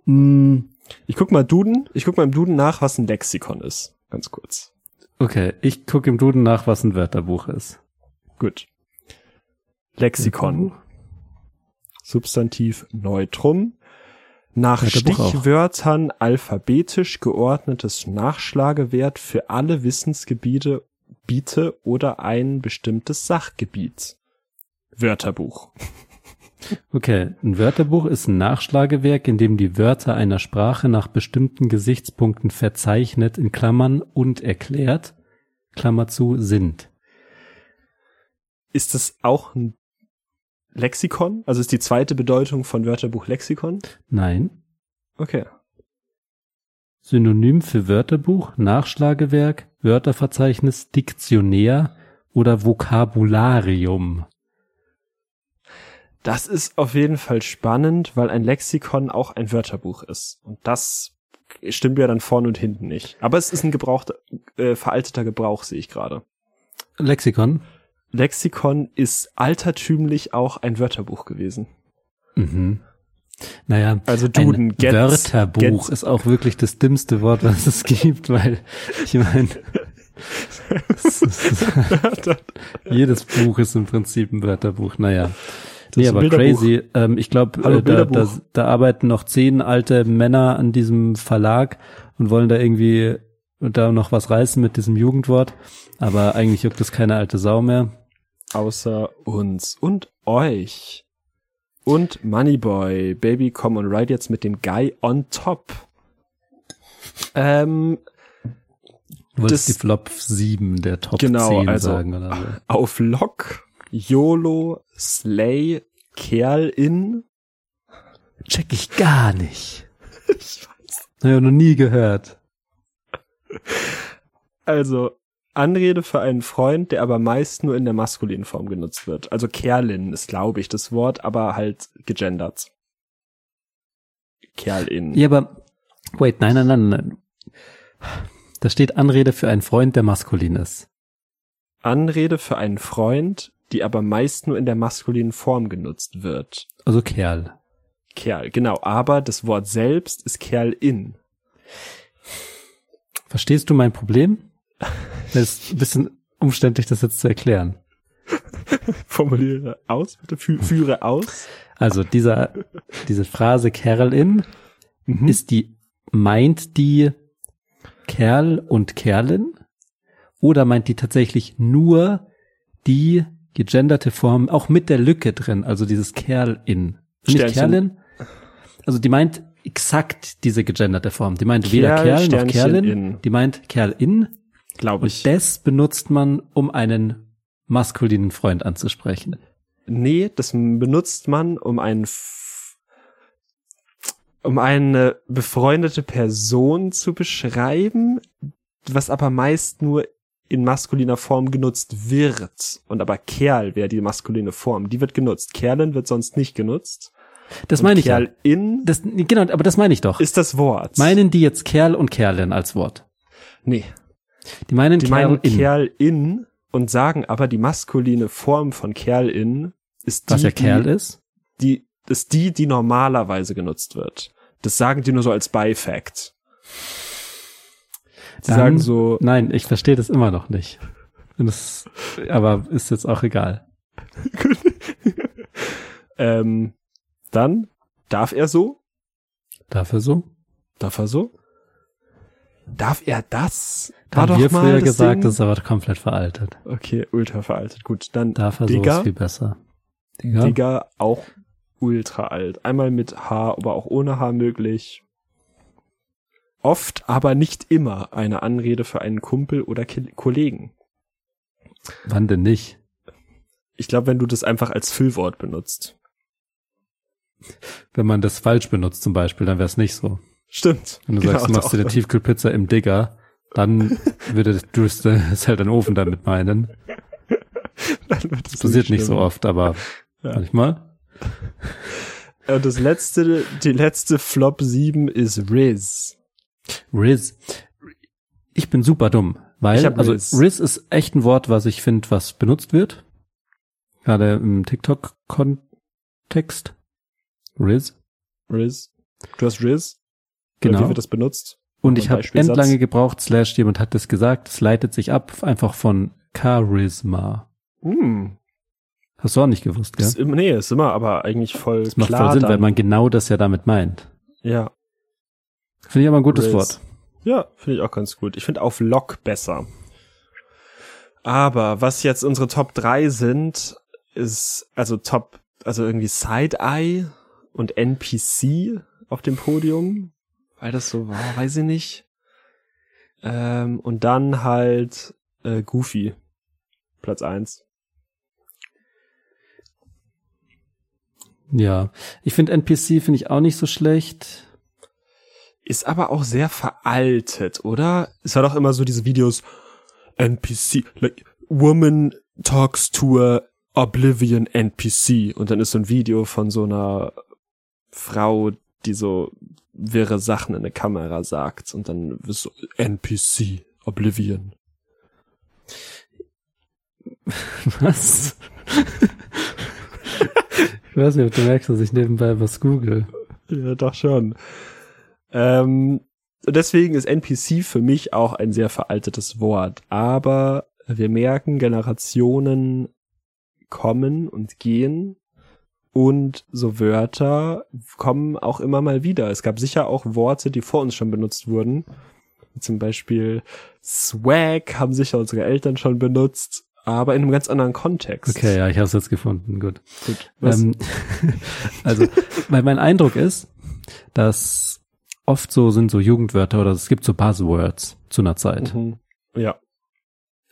Mh,
Ich guck mal Duden, ich guck mal im Duden nach, was ein Lexikon ist. Ganz kurz.
okay, ich gucke im Duden nach, was ein Wörterbuch ist.
Gut. Lexikon. Substantiv Neutrum. Nach. Stichwörtern alphabetisch geordnetes Nachschlagewert für alle Wissensgebiete Biete oder ein bestimmtes Sachgebiet. Wörterbuch.
Okay, ein Wörterbuch ist ein Nachschlagewerk, in dem die Wörter einer Sprache nach bestimmten Gesichtspunkten verzeichnet, in Klammern und erklärt, Klammer zu, sind.
Ist das auch ein Lexikon? Also ist die zweite Bedeutung von Wörterbuch Lexikon?
Nein.
Okay.
Synonym für Wörterbuch, Nachschlagewerk, Wörterverzeichnis, Diktionär oder Vokabularium.
Das ist auf jeden Fall spannend, weil ein Lexikon auch ein Wörterbuch ist. Und das stimmt ja dann vorne und hinten nicht. Aber es ist ein gebrauchter, äh, veralteter Gebrauch, sehe ich gerade.
Lexikon?
Lexikon ist altertümlich auch ein Wörterbuch gewesen.
Mhm. Naja,
Also Duden,
ein
Get-
Wörterbuch
Get-
ist auch wirklich das dümmste Wort, was es gibt, weil ich meine, jedes Buch ist im Prinzip ein Wörterbuch. Naja. Nee,
ist ein
aber crazy. Ähm, ich glaube, äh, da, da, da arbeiten noch zehn alte Männer an diesem Verlag und wollen da irgendwie da noch was reißen mit diesem Jugendwort. Aber eigentlich juckt das keine alte Sau mehr.
Außer uns und euch. Und Moneyboy, Baby, come on ride jetzt mit dem Guy on top. Ähm,
Du wolltest
Das-
die Flop 7 der Top
Genau,
10
also-
sagen oder so.
auf Lock, YOLO, Slay, Kerl in.
Check ich gar nicht.
Ich weiß.
Naja, noch nie gehört.
Also, Anrede für einen Freund, der aber meist nur in der maskulinen Form genutzt wird. Also Kerlin ist, glaube ich, das Wort, aber halt gegendert. Kerlin.
Ja, aber wait, nein, nein, nein, nein. Da steht Anrede für einen Freund, der maskulin ist.
Anrede für einen Freund, die aber meist nur in der maskulinen Form genutzt wird.
Also Kerl.
Kerl, genau. Aber das Wort selbst ist Kerlin.
Verstehst du mein Problem? Das ist ein bisschen umständlich, das jetzt zu erklären.
Formuliere aus, bitte. Fü führe aus.
Also dieser, diese Phrase Kerlin,
Mhm.
ist die, meint die Kerl und Kerlin? Oder meint die tatsächlich nur die gegenderte Form, auch mit der Lücke drin, also dieses Kerlin? Nicht
Sternchen.
Kerlin? Also die meint exakt diese gegenderte Form. Die meint weder
Kerl,
Kerl noch
Sternchen
Kerlin.
in.
Die meint Kerl in.
Glaube ich.
Und das benutzt man, um einen maskulinen Freund anzusprechen.
Nee, das benutzt man, um einen um eine befreundete Person zu beschreiben, was aber meist nur in maskuliner Form genutzt wird. Und aber Kerl wäre die maskuline Form. Die wird genutzt. Kerlin wird sonst nicht genutzt.
Das
Und
meine ich ja.
Kerl in
Das, genau, aber das meine ich doch.
ist das Wort.
Meinen die jetzt Kerl und Kerlin als Wort?
nee,
Die meinen
die
Kerl
meinen
in.
Kerl in und sagen aber die maskuline Form von Kerl in ist die,
was ja Kerl
die,
ist.
die ist die, die normalerweise genutzt wird. Das sagen die nur so als Beifact. Sie
Dann-
sagen so,
Nein, ich verstehe das immer noch nicht. Das, aber ist jetzt auch egal.
ähm, dann darf er so,
Dafür so?
darf er so, darf er das?
Da haben wir
mal
früher
das
gesagt,
Ding.
das ist aber komplett veraltet.
okay, ultra veraltet. Gut, dann
Dafür so
Digga,
ist viel besser. Digga.
Digga auch ultra alt. Einmal mit H, aber auch ohne H möglich. Oft, aber nicht immer eine Anrede für einen Kumpel oder Ki Kollegen.
Wann denn nicht?
Ich glaube, wenn du das einfach als Füllwort benutzt.
Wenn man das falsch benutzt zum Beispiel, dann wäre es nicht so.
Stimmt.
Wenn du
Genau,
sagst, du machst dir eine. Tiefkühlpizza im Digger, dann würde du es das halt einen Ofen damit meinen. Das passiert nicht so
schlimm.
oft, aber
Ja.
manchmal.
Und das letzte, die letzte Flop 7 ist Riz.
Riz. Ich bin super dumm, weil, also
Riz.
Riz ist echt ein Wort, was ich finde, was benutzt wird. Gerade im TikTok-Kontext. Riz.
Riz. Du hast Riz. Oder
Genau.
Wie wird das benutzt?
Und ich habe endlange gebraucht, slash jemand hat das gesagt, es leitet sich ab einfach von Charisma.
Hm.
Hast du auch nicht gewusst, gell?
Ist, nee, ist immer aber eigentlich voll
Das macht
klar.
voll Sinn,
dann.
weil man genau das ja damit meint.
ja.
Finde ich aber ein gutes
Riz.
Wort.
Ja, finde ich auch ganz gut. Ich finde auf Lock besser. Aber was jetzt unsere Top 3 sind, ist also Top, also irgendwie Side-Eye und NPC auf dem Podium, weil das so war, weiß ich nicht. Ähm, und dann halt äh, Goofy, Platz 1.
Ja. Ich finde NPC finde ich auch nicht so schlecht.
Ist aber auch sehr veraltet, oder? Es war doch immer so diese Videos, NPC, like, Woman talks to a Oblivion NPC. Und dann ist so ein Video von so einer Frau, die so wirre Sachen in eine Kamera sagt. Und dann ist so NPC, Oblivion.
Was? ich weiß nicht, ob du merkst, dass ich nebenbei was google.
Ja, doch schon. Ähm, deswegen ist NPC für mich auch ein sehr veraltetes Wort. Aber wir merken, Generationen kommen und gehen und so Wörter kommen auch immer mal wieder. Es gab sicher auch Worte, die vor uns schon benutzt wurden. Zum Beispiel Swag haben sicher unsere Eltern schon benutzt, aber in einem ganz anderen Kontext.
Okay, ja, ich habe es jetzt gefunden. Gut.
Gut.
Ähm, also, weil mein Eindruck ist, dass oft so sind so Jugendwörter oder es gibt so Buzzwords zu einer Zeit.
mhm. Ja.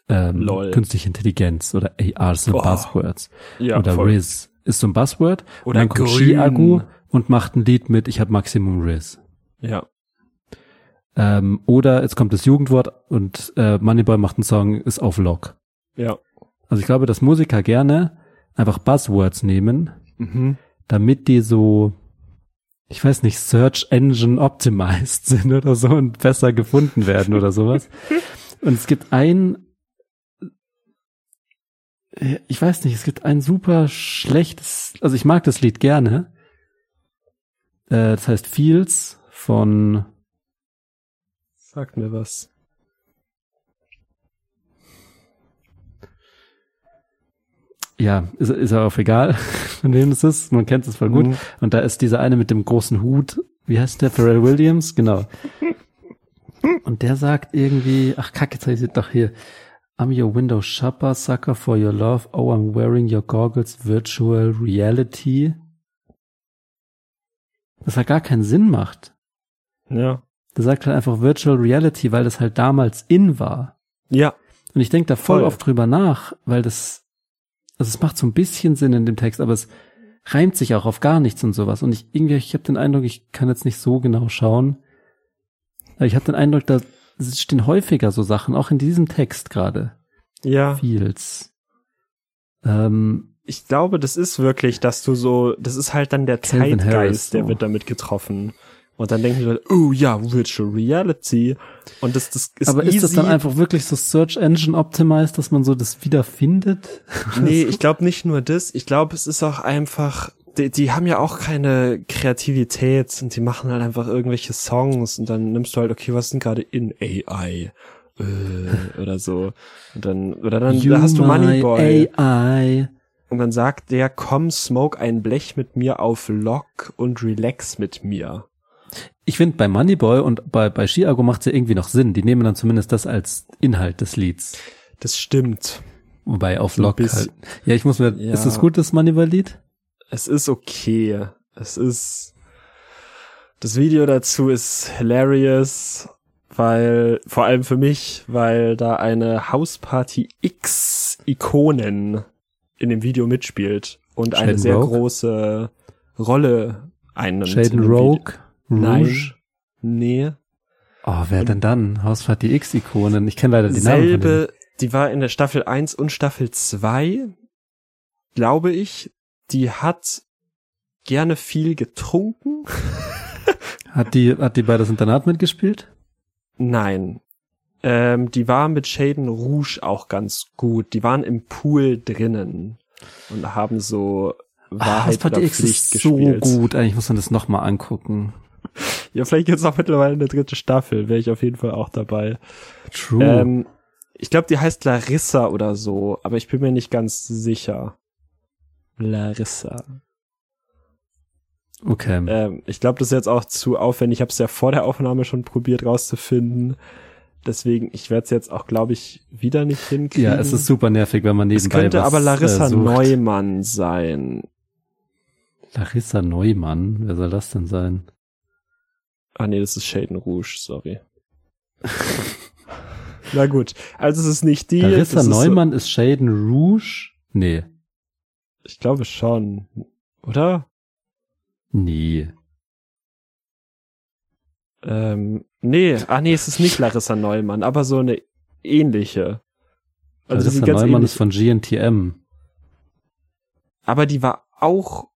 Ähm,
Lol.
Künstliche Intelligenz oder AR sind
Oh.
Buzzwords.
Ja,
oder
voll.
Riz ist so ein Buzzword. und
Oder
dann kommt
grün.
Chiagu und macht ein Lied mit Ich habe Maximum Riz.
Ja.
Ähm, oder es kommt das Jugendwort und äh, Moneyboy macht einen Song, ist auf Lock.
Ja.
Also ich glaube, dass Musiker gerne einfach Buzzwords nehmen,
Mhm.
damit die so, ich weiß nicht, Search Engine optimized sind oder so und besser gefunden werden oder sowas. Und es gibt ein, ich weiß nicht, es gibt ein super schlechtes, also ich mag das Lied gerne. Äh, das heißt Feels von,
Sag mir was.
Ja, ist, ist ja auch egal, von wem es ist. Man kennt es voll gut.
Mhm.
Und da ist dieser eine mit dem großen Hut, wie heißt der? Pharrell Williams, genau. Und der sagt irgendwie, ach kacke, jetzt habe ich doch hier. I'm your window shopper, sucker for your love. Oh, I'm wearing your goggles, virtual reality. das halt gar keinen Sinn macht.
Ja.
Der sagt halt einfach Virtual Reality, weil das halt damals in war.
Ja.
Und ich denke da voll,
Voll.
oft drüber nach, weil das, also es macht so ein bisschen Sinn in dem Text, aber es reimt sich auch auf gar nichts und sowas. Und ich irgendwie, ich habe den Eindruck, ich kann jetzt nicht so genau schauen, aber ich habe den Eindruck, da stehen häufiger so Sachen, auch in diesem Text gerade.
Ja.
Feels. Ähm,
Ich glaube, das ist wirklich, dass du so, das ist halt dann der
Calvin
Zeitgeist,
Harris,
der
so.
wird damit getroffen. Und dann denken die Leute, oh ja, Virtual Reality. Und das, das ist
aber
easy.
ist das dann einfach wirklich so Search Engine optimized, dass man so das wiederfindet?
Nee, ich glaube nicht nur das. Ich glaube, es ist auch einfach, die, die haben ja auch keine Kreativität und die machen halt einfach irgendwelche Songs und dann nimmst du halt, okay, was denn gerade in AI? Äh, oder so. Und dann, oder dann da hast du Moneyboy.
AI.
Und dann sagt der, komm, smoke ein Blech mit mir auf Lock und relax mit mir.
Ich finde bei Moneyboy und bei, bei Chiago macht es ja irgendwie noch Sinn. Die nehmen dann zumindest das als Inhalt des Lieds.
Das stimmt.
Wobei auf Lock halt. Ja, ich muss mir,
Ja.
ist das gut, das Moneyboy-Lied?
Es ist okay. Es ist, das Video dazu ist hilarious, weil, vor allem für mich, weil da eine Hausparty X Ikonen in dem Video mitspielt und eine
Shaden
sehr
Rogue?
große Rolle einnimmt. in
Shaden Rogue?
Video. Nein.
Rouge?
Nee.
Oh, wer denn dann? Hausfahrt die X-Ikonen. Ich kenne leider die Namen. von denen.
Selbe, die war in der Staffel 1 und Staffel 2, glaube ich. Die hat gerne viel getrunken.
Hat die, hat die bei das Internat mitgespielt?
Nein. Ähm, die war mit Shaden Rouge auch ganz gut. Die waren im Pool drinnen und haben so Wahrheit
Hausfahrt
oder
die X
Pflicht
ist so
gespielt.
gut. Eigentlich muss man das nochmal angucken.
Ja, vielleicht gibt's auch mittlerweile eine dritte Staffel. Wäre ich auf jeden Fall auch dabei.
True.
Ähm, ich glaube, die heißt Larissa oder so, aber ich bin mir nicht ganz sicher. Larissa.
okay.
Ähm, ich glaube, das ist jetzt auch zu aufwendig. Ich habe es ja vor der Aufnahme schon probiert rauszufinden. Deswegen, ich werde es jetzt auch, glaube ich, wieder nicht hinkriegen.
ja, es ist super nervig, wenn man
Es
nebenbei
könnte
was,
aber Larissa
äh.
Neumann sein.
Larissa Neumann? Wer soll das denn sein?
Ah nee, das ist Shaden Rouge, sorry. Na gut, also es ist nicht die.
Larissa
das ist
Neumann ist Shaden Rouge? Nee.
So, ich glaube schon, oder?
Nee.
Ähm, nee, ah nee, es ist nicht Larissa Neumann, aber so eine ähnliche. Also
Larissa Neumann
ähnlich,
ist von GNTM.
aber die war auch.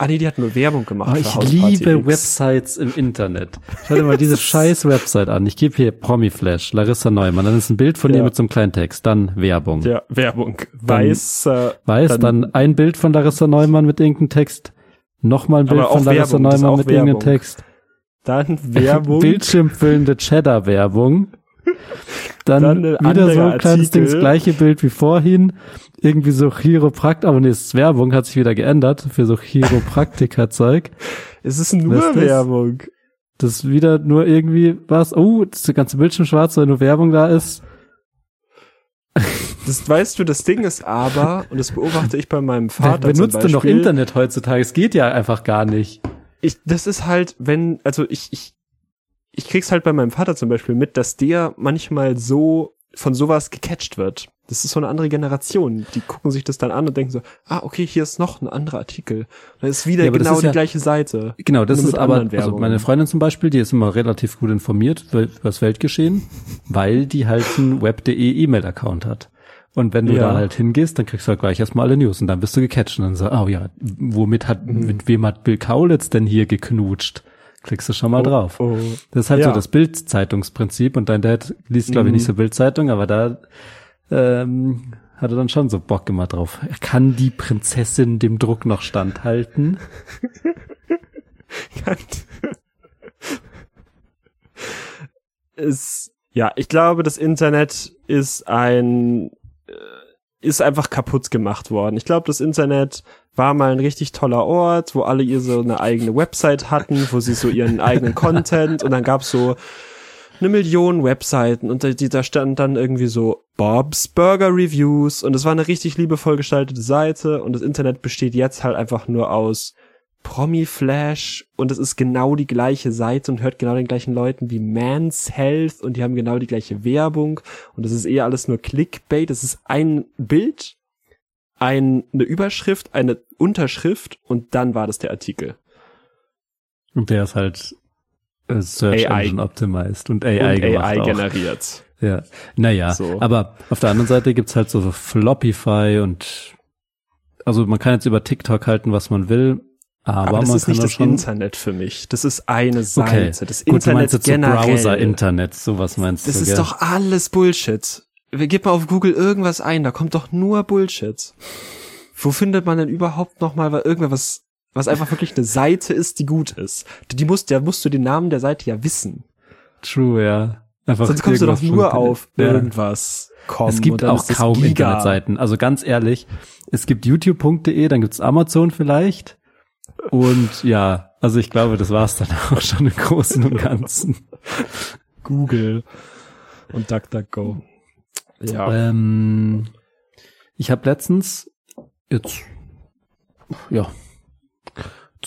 Ah nee, die hat nur Werbung gemacht.
Oh, ich liebe
X.
Websites im Internet. Schau dir mal diese scheiß Website an. Ich gebe hier Promiflash, Larissa Neumann. Dann ist ein Bild von
Ja.
ihr mit so einem kleinen Text. Dann Werbung.
Ja, Werbung. Weiß, äh,
Weiß, dann, ein Bild von Larissa Neumann mit irgendeinem Text. Nochmal ein Bild von Larissa
Werbung,
Neumann mit irgendeinem
Werbung.
Text.
dann Werbung.
Bildschirmfüllende Cheddar-Werbung. Dann,
Dann
wieder so ein kleines Ding, das
Artikel.
gleiche Bild wie vorhin. Irgendwie so Chiroprakt, aber nee, es ist Werbung, hat sich wieder geändert für so Chiropraktiker-Zeug.
Es ist nur
das?
Werbung.
Das ist wieder nur irgendwie was, oh, das ist der ganze Bildschirm schwarz, weil nur Werbung da ist.
Das weißt du, das Ding ist aber, und das beobachte ich bei meinem Vater.
Wer benutzt denn noch Internet heutzutage? Es geht ja einfach gar nicht.
Ich, das ist halt, wenn, also ich, ich, ich krieg's halt bei meinem Vater zum Beispiel mit, dass der manchmal so von sowas gecatcht wird. Das ist so eine andere Generation. Die gucken sich das dann an und denken so, ah, okay, hier ist noch ein anderer Artikel. Da ist wieder
Ja,
genau
ist
die
ja-
gleiche Seite.
Genau, das ist aber, also meine Freundin zum Beispiel, die ist immer relativ gut informiert über das Weltgeschehen, weil die halt einen web.de E-Mail-Account hat. Und wenn du
Ja.
da halt hingehst, dann kriegst du halt gleich erstmal alle News und dann bist du gecatcht und dann so, oh ja, womit hat,
Mhm.
mit wem hat Bill Kaulitz denn hier geknutscht? Klickst du schon mal drauf.
Oh.
Das ist halt
Ja.
so das Bild-Zeitungsprinzip und dein Dad liest, glaube ich,
Mhm.
nicht so Bild-Zeitung, aber da ähm, hat er dann schon so Bock immer drauf. Kann die Prinzessin dem Druck noch standhalten?
ist, ja, ich glaube, das Internet ist ein, äh, ist einfach kaputt gemacht worden. Ich glaube, das Internet war mal ein richtig toller Ort, wo alle ihr so eine eigene Website hatten, wo sie so ihren eigenen Content und dann gab's so eine Million Webseiten und da, da stand dann irgendwie so Bob's Burger Reviews und es war eine richtig liebevoll gestaltete Seite und das Internet besteht jetzt halt einfach nur aus Promi-Flash und es ist genau die gleiche Seite und hört genau den gleichen Leuten wie Man's Health und die haben genau die gleiche Werbung und es ist eher alles nur Clickbait. Es ist ein Bild, ein, eine Überschrift, eine Unterschrift und dann war das der Artikel.
Und der ist halt Search
AI.
Engine optimized und AI,
und AI generiert.
Ja, naja,
So.
aber auf der anderen Seite gibt's halt so Floppify und also man kann jetzt über TikTok halten, was man will, aber,
Aber das
man
ist
kann
nicht das
schon
Internet für mich. Das ist eine Seite.
okay.
Das
Gut, du
Internet
jetzt so
generell.
Browser-Internet, sowas meinst
Das
du?
ist
gell?
doch alles Bullshit. Gib mal auf Google irgendwas ein, da kommt doch nur Bullshit. Wo findet man denn überhaupt noch mal irgendwas, was einfach wirklich eine Seite ist, die gut ist? Die musst, da musst du den Namen der Seite ja wissen.
True, ja. Einfach
Sonst kommst du doch nur auf
ja.
irgendwas. Kommen
Es gibt auch kaum. Internetseiten. Also ganz ehrlich, es gibt youtube.de, dann gibt's Amazon vielleicht. Und ja, also ich glaube, das war's dann auch schon im Großen und Ganzen.
Google und DuckDuckGo. Ja.
Ähm, ich habe letztens jetzt ja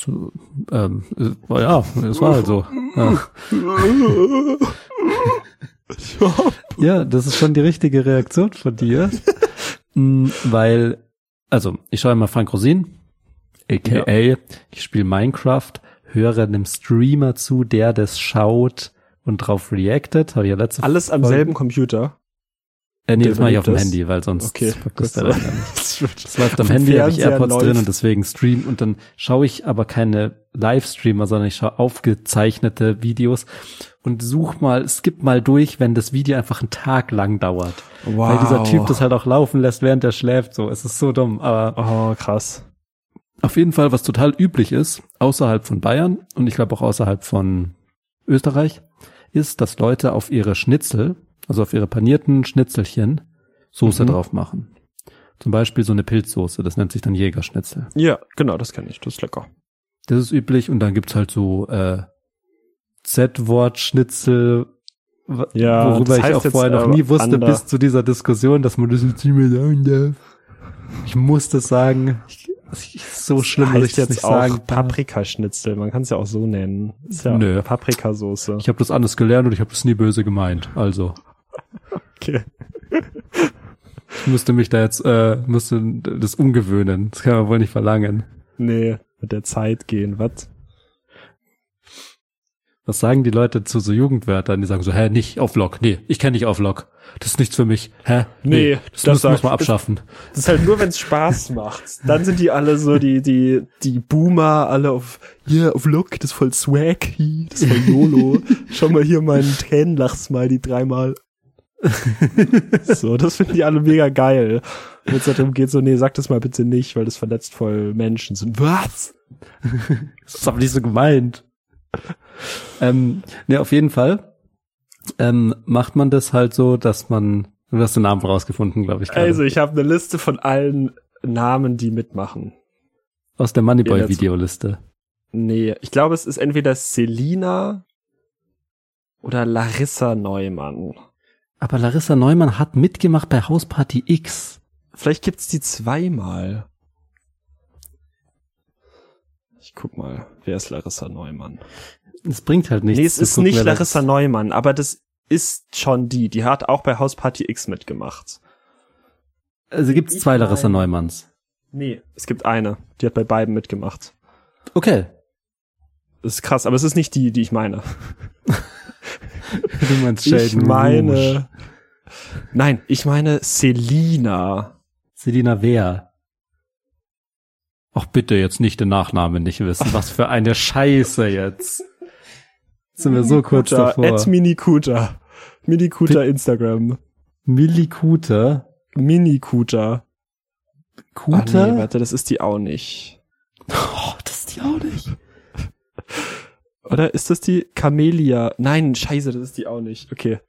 zu ähm, äh, ja, es war halt so. Ja. ja, das ist schon die richtige Reaktion von dir, Mm, weil also ich schaue immer Frank Rosin, aka ich spiele Minecraft, höre einem Streamer zu, der das schaut und drauf reactet. Habe ich ja letzte
Alles am
Folge-
selben Computer.
Äh, nee,
Der
das mache ich auf dem
das?
Handy, weil sonst
Okay,
das.
Das wird-
Das läuft am Handy, habe ich AirPods drin
läuft.
und deswegen Stream und dann schaue ich aber keine Livestreamer, sondern ich schaue aufgezeichnete Videos und such mal, skip mal durch, wenn das Video einfach einen Tag lang dauert.
Wow.
Weil dieser Typ das halt auch laufen lässt, während er schläft, so. Es ist so dumm, aber
Oh, krass.
auf jeden Fall, was total üblich ist, außerhalb von Bayern und ich glaube auch außerhalb von Österreich, ist, dass Leute auf ihre Schnitzel, also auf ihre panierten Schnitzelchen, Soße
Mhm.
drauf machen. Zum Beispiel so eine Pilzsoße, das nennt sich dann Jägerschnitzel.
Ja, genau, das kenne ich. Das ist lecker.
Das ist üblich und dann gibt's halt so äh, Z-Wort-Schnitzel,
Ja,
worüber
das
ich auch vorher noch nie wusste
ander-
bis zu dieser Diskussion, dass man das jetzt nicht mehr sagen darf. Ich muss das sagen. Ich, so schlimm, dass ich das
jetzt
nicht sagen.
Paprikaschnitzel. Man kann es ja auch so nennen. Ist ja
Nö.
Paprikasoße.
Ich habe das anders gelernt und ich habe das nie böse gemeint. Also,
Okay.
ich musste mich da jetzt, äh, musste das umgewöhnen. Das kann man wohl nicht verlangen.
Nee, mit der Zeit gehen. Was?
Was sagen die Leute zu so Jugendwörtern? Die sagen so, hä, nicht auf Lock. Nee, ich kenne nicht auf Lock. Das ist nichts für mich. Hä?
Nee,
das,
das
muss, muss man abschaffen.
Das ist halt nur, wenn es Spaß macht. Dann sind die alle so die die die Boomer alle auf hier auf Look, das ist voll swag, das ist voll YOLO. Schau mal hier meinen Tränenlach-Smiley dreimal. so, das finden die alle mega geil. Wenn es darum geht, so, nee, sag das mal bitte nicht, weil das verletzt voll Menschen sind. Was?
Das ist aber nicht so gemeint. ähm, ne, auf jeden Fall ähm, macht man das halt so, dass man, du hast den Namen rausgefunden, glaube ich. gerade.
Also, ich habe eine Liste von allen Namen, die mitmachen.
Aus der Moneyboy-Videoliste.
Nee, ich glaube, es ist entweder Selina oder Larissa Neumann.
Aber Larissa Neumann hat mitgemacht bei Hausparty X.
Vielleicht gibt's die zweimal. Ich guck mal, wer ist Larissa Neumann?
Es bringt halt nichts.
nee, es ist
gucken,
nicht
wer das-
Larissa Neumann, aber das ist schon die. Die hat auch bei Hausparty X mitgemacht.
Also gibt's zwei
Ich
Larissa
meine-
Neumanns.
Nee, es gibt eine. Die hat bei beiden mitgemacht.
Okay.
Das ist krass, aber es ist nicht die, die ich meine.
Du meinst
Ich
Sheldon Rouge.
meine. Nein, ich meine Selina.
Selina Wehr. Ach bitte jetzt nicht den Nachnamen nicht wissen. Was für eine Scheiße jetzt. Sind wir so kurz
Kuta,
davor.
At Minikuta. Minikuta Instagram.
Millie Kuter.
Minikuta. Ah,
Kuter?
nee, warte, das ist die auch nicht.
oh, das ist die auch nicht.
Oder ist das die Camelia? Nein, scheiße, das ist die auch nicht. Okay.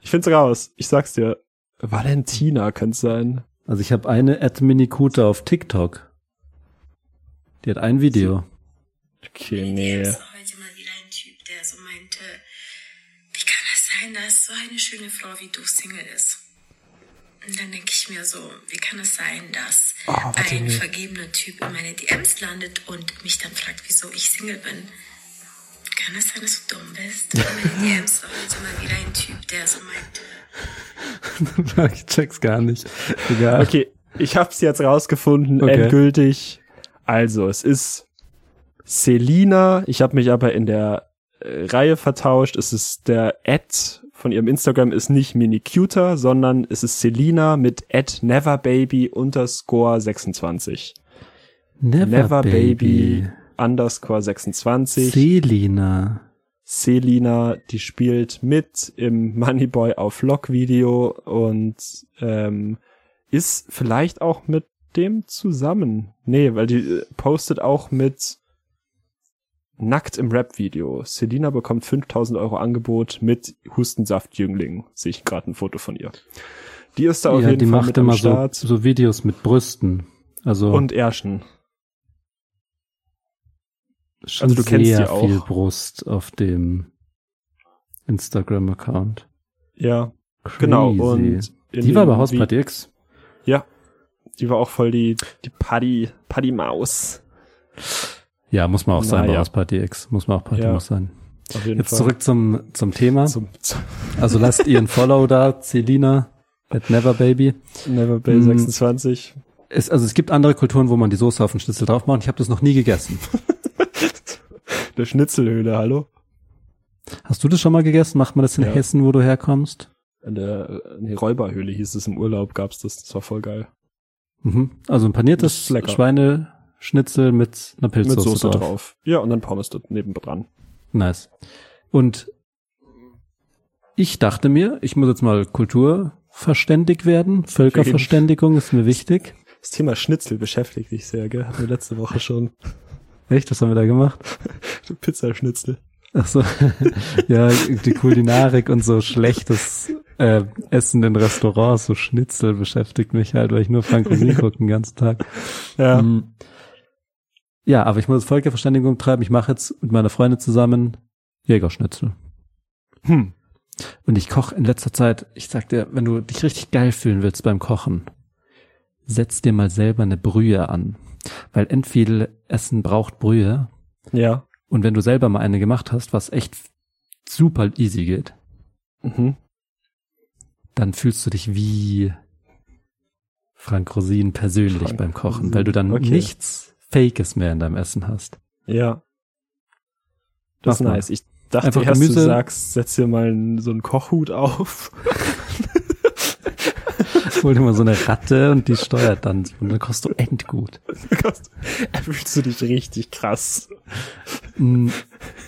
Ich find's raus. Ich sag's dir. Valentina könnte sein.
Also ich habe eine at Minikuta auf TikTok. Die hat ein Video.
Okay, nee.
War heute mal wieder ein Typ, der so meinte, wie kann es sein, dass so eine schöne Frau wie du Single ist? Und dann denke ich mir so, wie kann es sein, dass
Oh,
ein vergebener Typ in meine DMs landet und mich dann fragt, wieso ich Single bin. Kann es sein, dass du dumm bist? In meine DMs landet immer wieder ein Typ, der so meint,
ich check's gar nicht. Egal.
Okay, ich hab's jetzt rausgefunden,
Okay.
endgültig. Also, es ist Selina. Ich habe mich aber in der äh, Reihe vertauscht. Es ist der Ad von ihrem Instagram ist nicht Minicuter, sondern es ist Selina mit Ad Neverbaby underscore 26.
Never,
Never underscore 26.
Selina.
Selina, die spielt mit im Moneyboy auf Vlog Video und ähm, ist vielleicht auch mit dem zusammen. Nee, weil die äh, postet auch mit nackt im Rap-Video. Selina bekommt 5000 Euro Angebot mit Hustensaft-Jüngling. Sehe ich gerade ein Foto von ihr. Die ist da auf
ja,
jeden
die
Fall
macht
mit am
immer so,
Start.
so Videos mit Brüsten. Also
Und Ärschen. Also du kennst
sehr
die auch.
viel Brust auf dem Instagram-Account.
Ja, genau.
Crazy.
Und in
die war bei Haus
Vi-
Party X.
Ja. Die war auch voll die, die Paddy, Paddy Maus.
Ja, muss man auch sein bei
Naja.
Haus Party X. Muss man auch Party
Ja.
Maus sein.
Auf jeden
Jetzt
Fall.
zurück zum, zum Thema.
zum, zum
Also lasst ihren Follow da, Celina at Neverbaby.
Never Bay
Mm.
26.
Es, also es gibt andere Kulturen, wo man die Soße auf den Schnitzel drauf macht. Ich habe das noch nie gegessen.
Der Schnitzelhöhle, hallo?
Hast du das schon mal gegessen? Macht man das in
Ja.
Hessen, wo du herkommst?
In der nee, Räuberhöhle hieß es im Urlaub, gab's das. Das war voll geil.
Mhm. Also ein paniertes. Schweineschnitzel mit einer
Mit
Pilzsoße
Soße
drauf.
drauf. Ja, und dann Pommes dort nebendran.
Nice. Und ich dachte mir, ich muss jetzt mal kulturverständig werden. Völkerverständigung ist mir wichtig.
Das Thema Schnitzel beschäftigt dich sehr, gell? Hatten wir letzte Woche schon.
Echt? Was haben wir da gemacht?
Pizzaschnitzel.
Ach so. ja, die Kulinarik und so schlechtes äh, Essen in Restaurants, so Schnitzel beschäftigt mich halt, weil ich nur Frankosin gucke den ganzen Tag.
Ja.
Mm. Ja, aber ich muss Völkerverständigung treiben. Ich mache jetzt mit meiner Freundin zusammen Jägerschnitzel.
Hm.
Und ich koche in letzter Zeit, ich sag dir, wenn du dich richtig geil fühlen willst beim Kochen, setz dir mal selber eine Brühe an. Weil viel Essen braucht Brühe.
Ja.
Und wenn du selber mal eine gemacht hast, was echt super easy geht,
Mhm.
dann fühlst du dich wie Frank Rosin persönlich
Frank
beim Kochen,
Rosin,
weil du dann
okay.
nichts Fakes mehr in deinem Essen hast.
Ja. Das ist
Mach mal.
nice. Ich dachte
Einfach
erst,
Gemüse-
du sagst, setz dir mal so einen Kochhut auf.
Hol dir mal so eine Ratte und die steuert dann und dann kochst du endgut.
da fühlst du dich richtig krass.
Mm,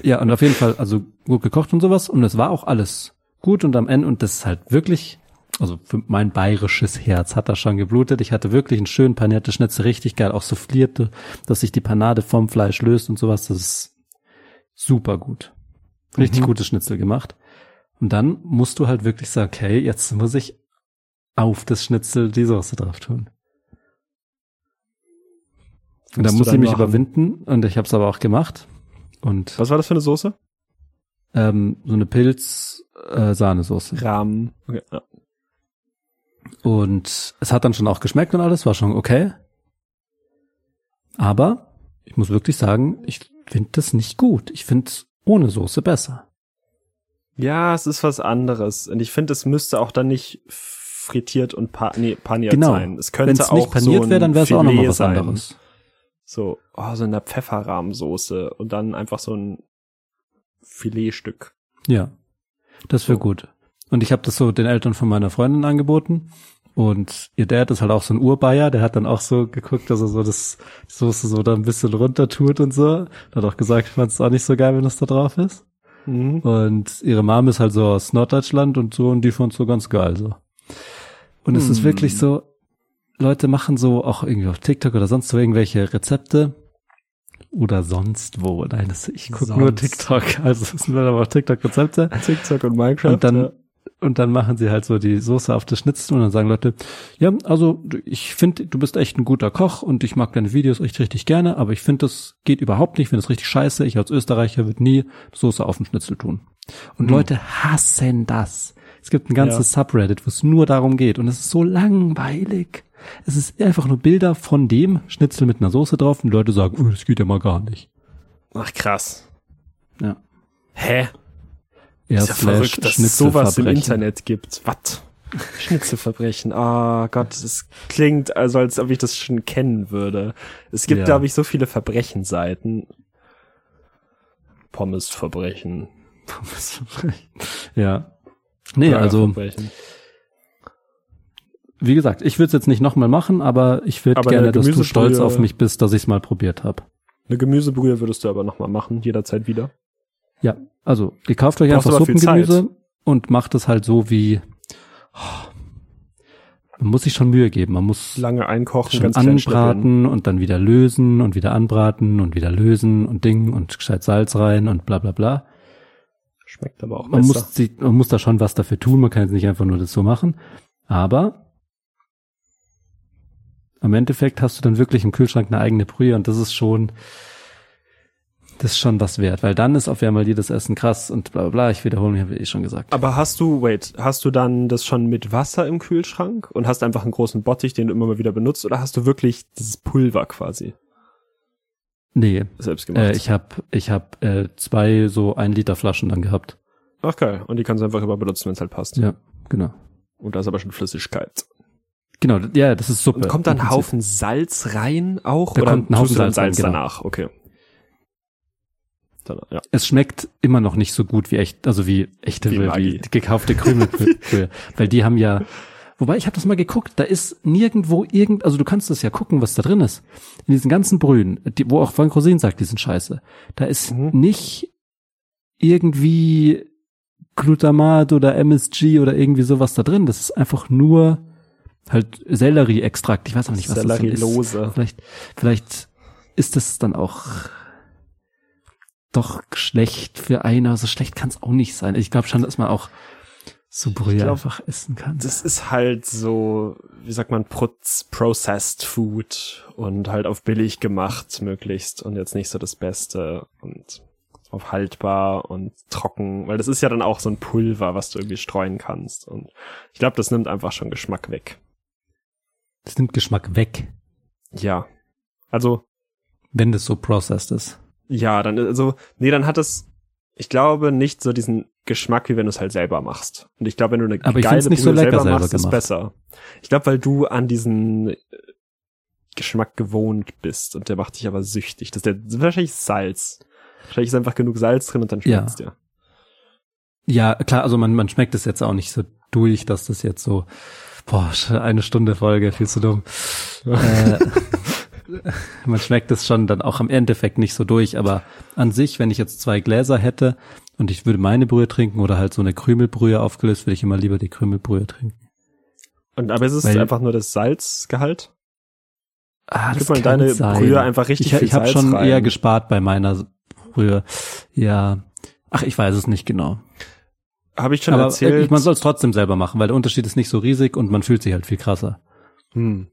Ja, und auf jeden Fall, also gut gekocht und sowas. Und es war auch alles gut und am Ende, und das ist halt wirklich, also für mein bayerisches Herz hat da schon geblutet. Ich hatte wirklich einen schönen panierten Schnitzel, richtig geil, auch soufflierte, dass sich die Panade vom Fleisch löst und sowas. Das ist super gut. Richtig
Mhm.
gutes Schnitzel gemacht. Und dann musst du halt wirklich sagen, okay, jetzt muss ich auf das Schnitzel die Soße drauf tun. Und
du
muss ich mich überwinden und ich habe es aber auch gemacht. Und
Was war das für eine Soße?
ähm, so eine Pilz-Sahnesoße.
Rahmen. Okay. Ja.
Und es hat dann schon auch geschmeckt und alles, war schon okay. Aber ich muss wirklich sagen, ich finde das nicht gut. Ich finde ohne Soße besser.
ja, es ist was anderes. Und ich finde, es müsste auch dann nicht frittiert und pa nee, paniert
Genau.
sein. Es könnte
es
auch
nicht paniert
so
wäre, dann wäre es auch
Filet
nochmal was
sein.
anderes.
So, oh, so in der Pfefferrahmsoße und dann einfach so ein Filetstück.
Ja, das wäre
So.
gut. Und ich habe das so den Eltern von meiner Freundin angeboten. Und ihr Dad ist halt auch so ein Urbayer, der hat dann auch so geguckt, dass er so das Soße so da ein bisschen runter tut und so. Hat auch gesagt, ich fand es auch nicht so geil, wenn das da drauf ist.
Mhm.
Und ihre Mom ist halt so aus Norddeutschland und so und die fand so ganz geil so. Und es ist
Hm.
wirklich so, Leute machen so auch irgendwie auf TikTok oder sonst so irgendwelche Rezepte oder sonst wo. Nein, das, ich gucke nur. TikTok, also es sind aber auch TikTok-Rezepte.
TikTok und Minecraft.
Und dann,
ja.
und dann machen sie halt so die Soße auf das Schnitzel und dann sagen Leute, ja, also ich finde, du bist echt ein guter Koch und ich mag deine Videos echt richtig gerne, aber ich finde, das geht überhaupt nicht, ich finde das richtig scheiße. Ich als Österreicher würde nie Soße auf den Schnitzel tun. Und
Hm.
Leute hassen das. Es gibt ein ganzes Subreddit, wo es nur darum geht und es ist so langweilig. Es ist einfach nur Bilder von dem Schnitzel mit einer Soße drauf und Leute sagen, oh, das geht ja mal gar nicht.
Ach krass.
Ja.
Hä?
Ja,
ist ja verrückt, dass es sowas im. Internet gibt. Was? Schnitzelverbrechen. Ah Gott, es klingt also, als ob ich das schon kennen würde. Es gibt,
Ja.
glaube ich, so viele Verbrechenseiten. Pommesverbrechen.
ja. Nee, also,
Burgerverbrechen.
wie gesagt, ich würde es jetzt nicht nochmal machen, aber ich würde gerne, dass du stolz auf mich bist, dass ich es mal probiert habe.
Eine Gemüsebrühe würdest du aber nochmal machen, jederzeit wieder.
Ja, also ihr kauft euch
Brauchst
einfach Suppengemüse und macht es halt so wie oh, man muss sich schon Mühe geben. Man muss
Lange einkochen,
schon
ganz
anbraten und dann wieder lösen und wieder anbraten und wieder lösen und Ding und gescheit Salz rein und bla bla bla.
Schmeckt aber auch
Man
besser.
muss, sie, man muss da schon was dafür tun, man kann jetzt nicht einfach nur das so machen. Aber am Endeffekt hast du dann wirklich im Kühlschrank eine eigene Brühe und das ist schon, das ist schon was wert, weil dann ist auf einmal jedes Essen krass und bla bla bla. Ich wiederhole mich, habe ich eh schon gesagt.
Aber hast du, wait, hast du dann das schon mit Wasser im Kühlschrank und hast einfach einen großen Bottich, den du immer mal wieder benutzt, oder hast du wirklich dieses Pulver quasi
Nee,
selbst gemacht?
äh, ich habe ich hab, äh, zwei so ein Liter Flaschen dann gehabt.
Ach geil. Und die kannst du einfach immer benutzen, wenn es halt passt.
Ja, genau.
Und da ist aber schon Flüssigkeit.
Genau, ja, das ist Suppe.
Und kommt da ein. Haufen Salz rein auch?
Da
oder
kommt ein Haufen
dann
Salz rein,
Salz
genau.
danach? Okay. Danach, ja.
Es schmeckt immer noch nicht so gut wie echt, also wie echte,
Wie
wie, gekaufte Krümelbrühe. weil die haben ja, wobei ich habe das mal geguckt, da ist nirgendwo irgend, also du kannst das ja gucken, was da drin ist. In diesen ganzen Brühen, die, wo auch Frank Rosin sagt, die sind scheiße. Da ist
Mhm.
nicht irgendwie Glutamat oder MSG oder irgendwie sowas da drin. Das ist einfach nur halt Sellerieextrakt. Ich weiß auch nicht, was das ist. Vielleicht, vielleicht ist das dann auch doch schlecht für einer. So schlecht kann es auch nicht sein. Ich glaube schon, dass man auch so Brühe
glaub,
einfach essen kann.
Das ist halt so, wie sagt man, Processed Food und halt auf billig gemacht möglichst und jetzt nicht so das Beste und auf haltbar und trocken, weil das ist ja dann auch so ein Pulver, was du irgendwie streuen kannst und ich glaube, das nimmt einfach schon Geschmack weg.
Das nimmt Geschmack weg,
Ja. Also,
wenn das so processed ist.
ja, dann, also, nee, dann hat es, ich glaube, nicht so diesen Geschmack, wie wenn du es halt selber machst. Und ich glaube, wenn du eine
Aber
geile
so
Brühe
lecker
selber
selber
machst, ist
gemacht.
besser. Ich glaube, weil du an diesen äh, Geschmack gewohnt bist und der macht dich aber süchtig. Das ist der, wahrscheinlich Salz. Wahrscheinlich ist einfach genug Salz drin und dann
Ja.
schmeckt's dir.
Ja, klar, also man, man schmeckt es jetzt auch nicht so durch, dass das jetzt so, boah, eine Stunde Folge, viel zu dumm. äh, man schmeckt es schon dann auch am Endeffekt nicht so durch, aber an sich, wenn ich jetzt zwei Gläser hätte und ich würde meine Brühe trinken oder halt so eine Krümelbrühe aufgelöst, würde ich immer lieber die Krümelbrühe trinken.
Und aber es ist
Weil-
einfach nur das Salzgehalt.
Ah,
Gib mal in deine Brühe einfach richtig
ich, Ich habe schon
rein.
eher gespart bei meiner Brühe. Ja, ach, ich weiß es nicht genau.
Habe ich schon
aber
erzählt.
ich, man soll es trotzdem selber machen, weil der Unterschied ist nicht so riesig und man fühlt sich halt viel krasser.
Hm.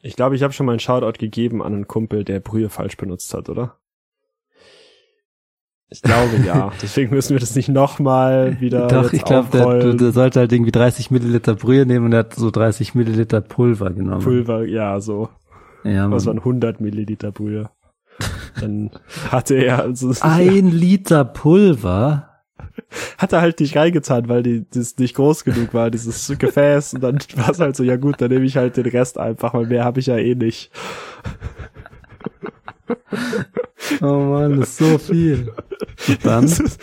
Ich glaube, ich habe schon mal einen Shoutout gegeben an einen Kumpel, der Brühe falsch benutzt hat, oder? Ich glaube ja. Deswegen müssen wir das nicht nochmal wieder
Doch, ich glaube, der, der sollte halt irgendwie 30 Milliliter Brühe nehmen und er hat so 30 Milliliter Pulver genommen.
Pulver, ja, so.
Ja,
Was waren 100 Milliliter Brühe? Dann hatte er also
Ein Liter Pulver?
hat er halt nicht reingetan, weil die das nicht groß genug war, dieses Gefäß. Und dann war es halt so, ja gut, dann nehme ich halt den Rest einfach, weil mehr habe ich ja eh nicht.
Oh Mann, das ist so viel. Und dann?
Das ist,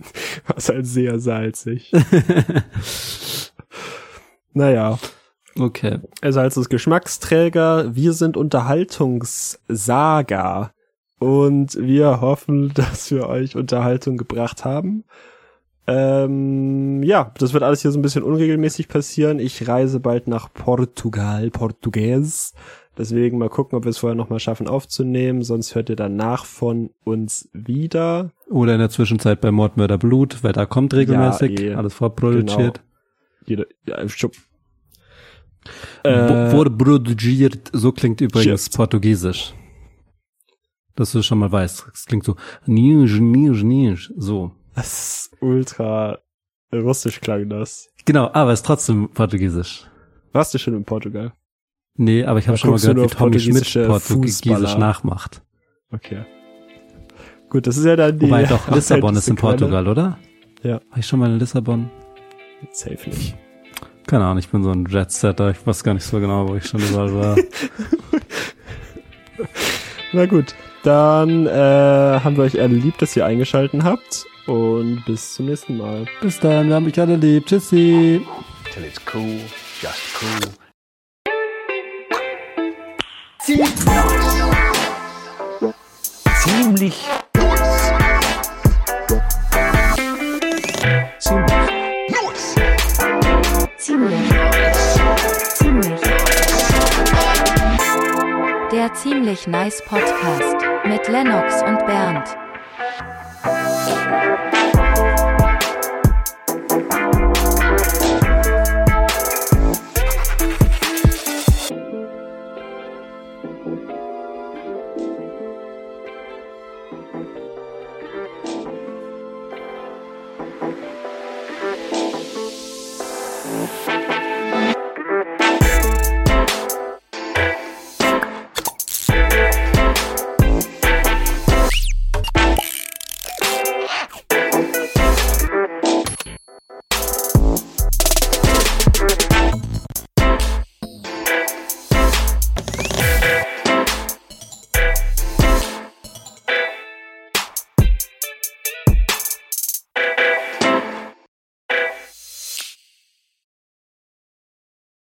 war es halt sehr salzig. naja.
Okay.
Also als das Geschmacksträger, wir sind Unterhaltungssaga. Und wir hoffen, dass wir euch Unterhaltung gebracht haben. Ähm, ja, das wird alles hier so ein bisschen unregelmäßig passieren. Ich reise bald nach Portugal, Portugies. Deswegen mal gucken, ob wir es vorher nochmal schaffen aufzunehmen. Sonst hört ihr danach von uns wieder.
Oder in der Zwischenzeit bei Mord, Mörder, Blut, weil da kommt regelmäßig
eh.
alles vorproduziert.
Jede, ja, schupp. Äh,
Vorproduziert, so klingt übrigens
Shit.
Portugiesisch. Dass du schon mal weißt. Es klingt so, nisch, nisch, nisch, so.
das ist ultra russisch klang das.
Genau, aber es ist trotzdem Portugiesisch.
Warst du schon in Portugal?
Nee, aber ich habe schon mal gehört, wie Tommy Schmidt Portugiesisch nachmacht.
Okay. Gut, das ist ja dann die.
Wobei doch, Lissabon ist in. Portugal, oder?
Ja.
War ich schon mal in Lissabon?
Safe nicht.
Keine Ahnung, ich bin so ein Jet-Setter. Ich weiß gar nicht so genau, wo ich schon überall war.
Na gut, dann äh, haben wir euch alle lieb, dass ihr eingeschalten habt und bis zum nächsten Mal.
Bis dann, wir haben euch alle lieb. Tschüssi.
till it's cool, just cool. Ziemlich.
Ziemlich. Ziemlich. Der ziemlich nice Podcast mit Lennox und Bernd.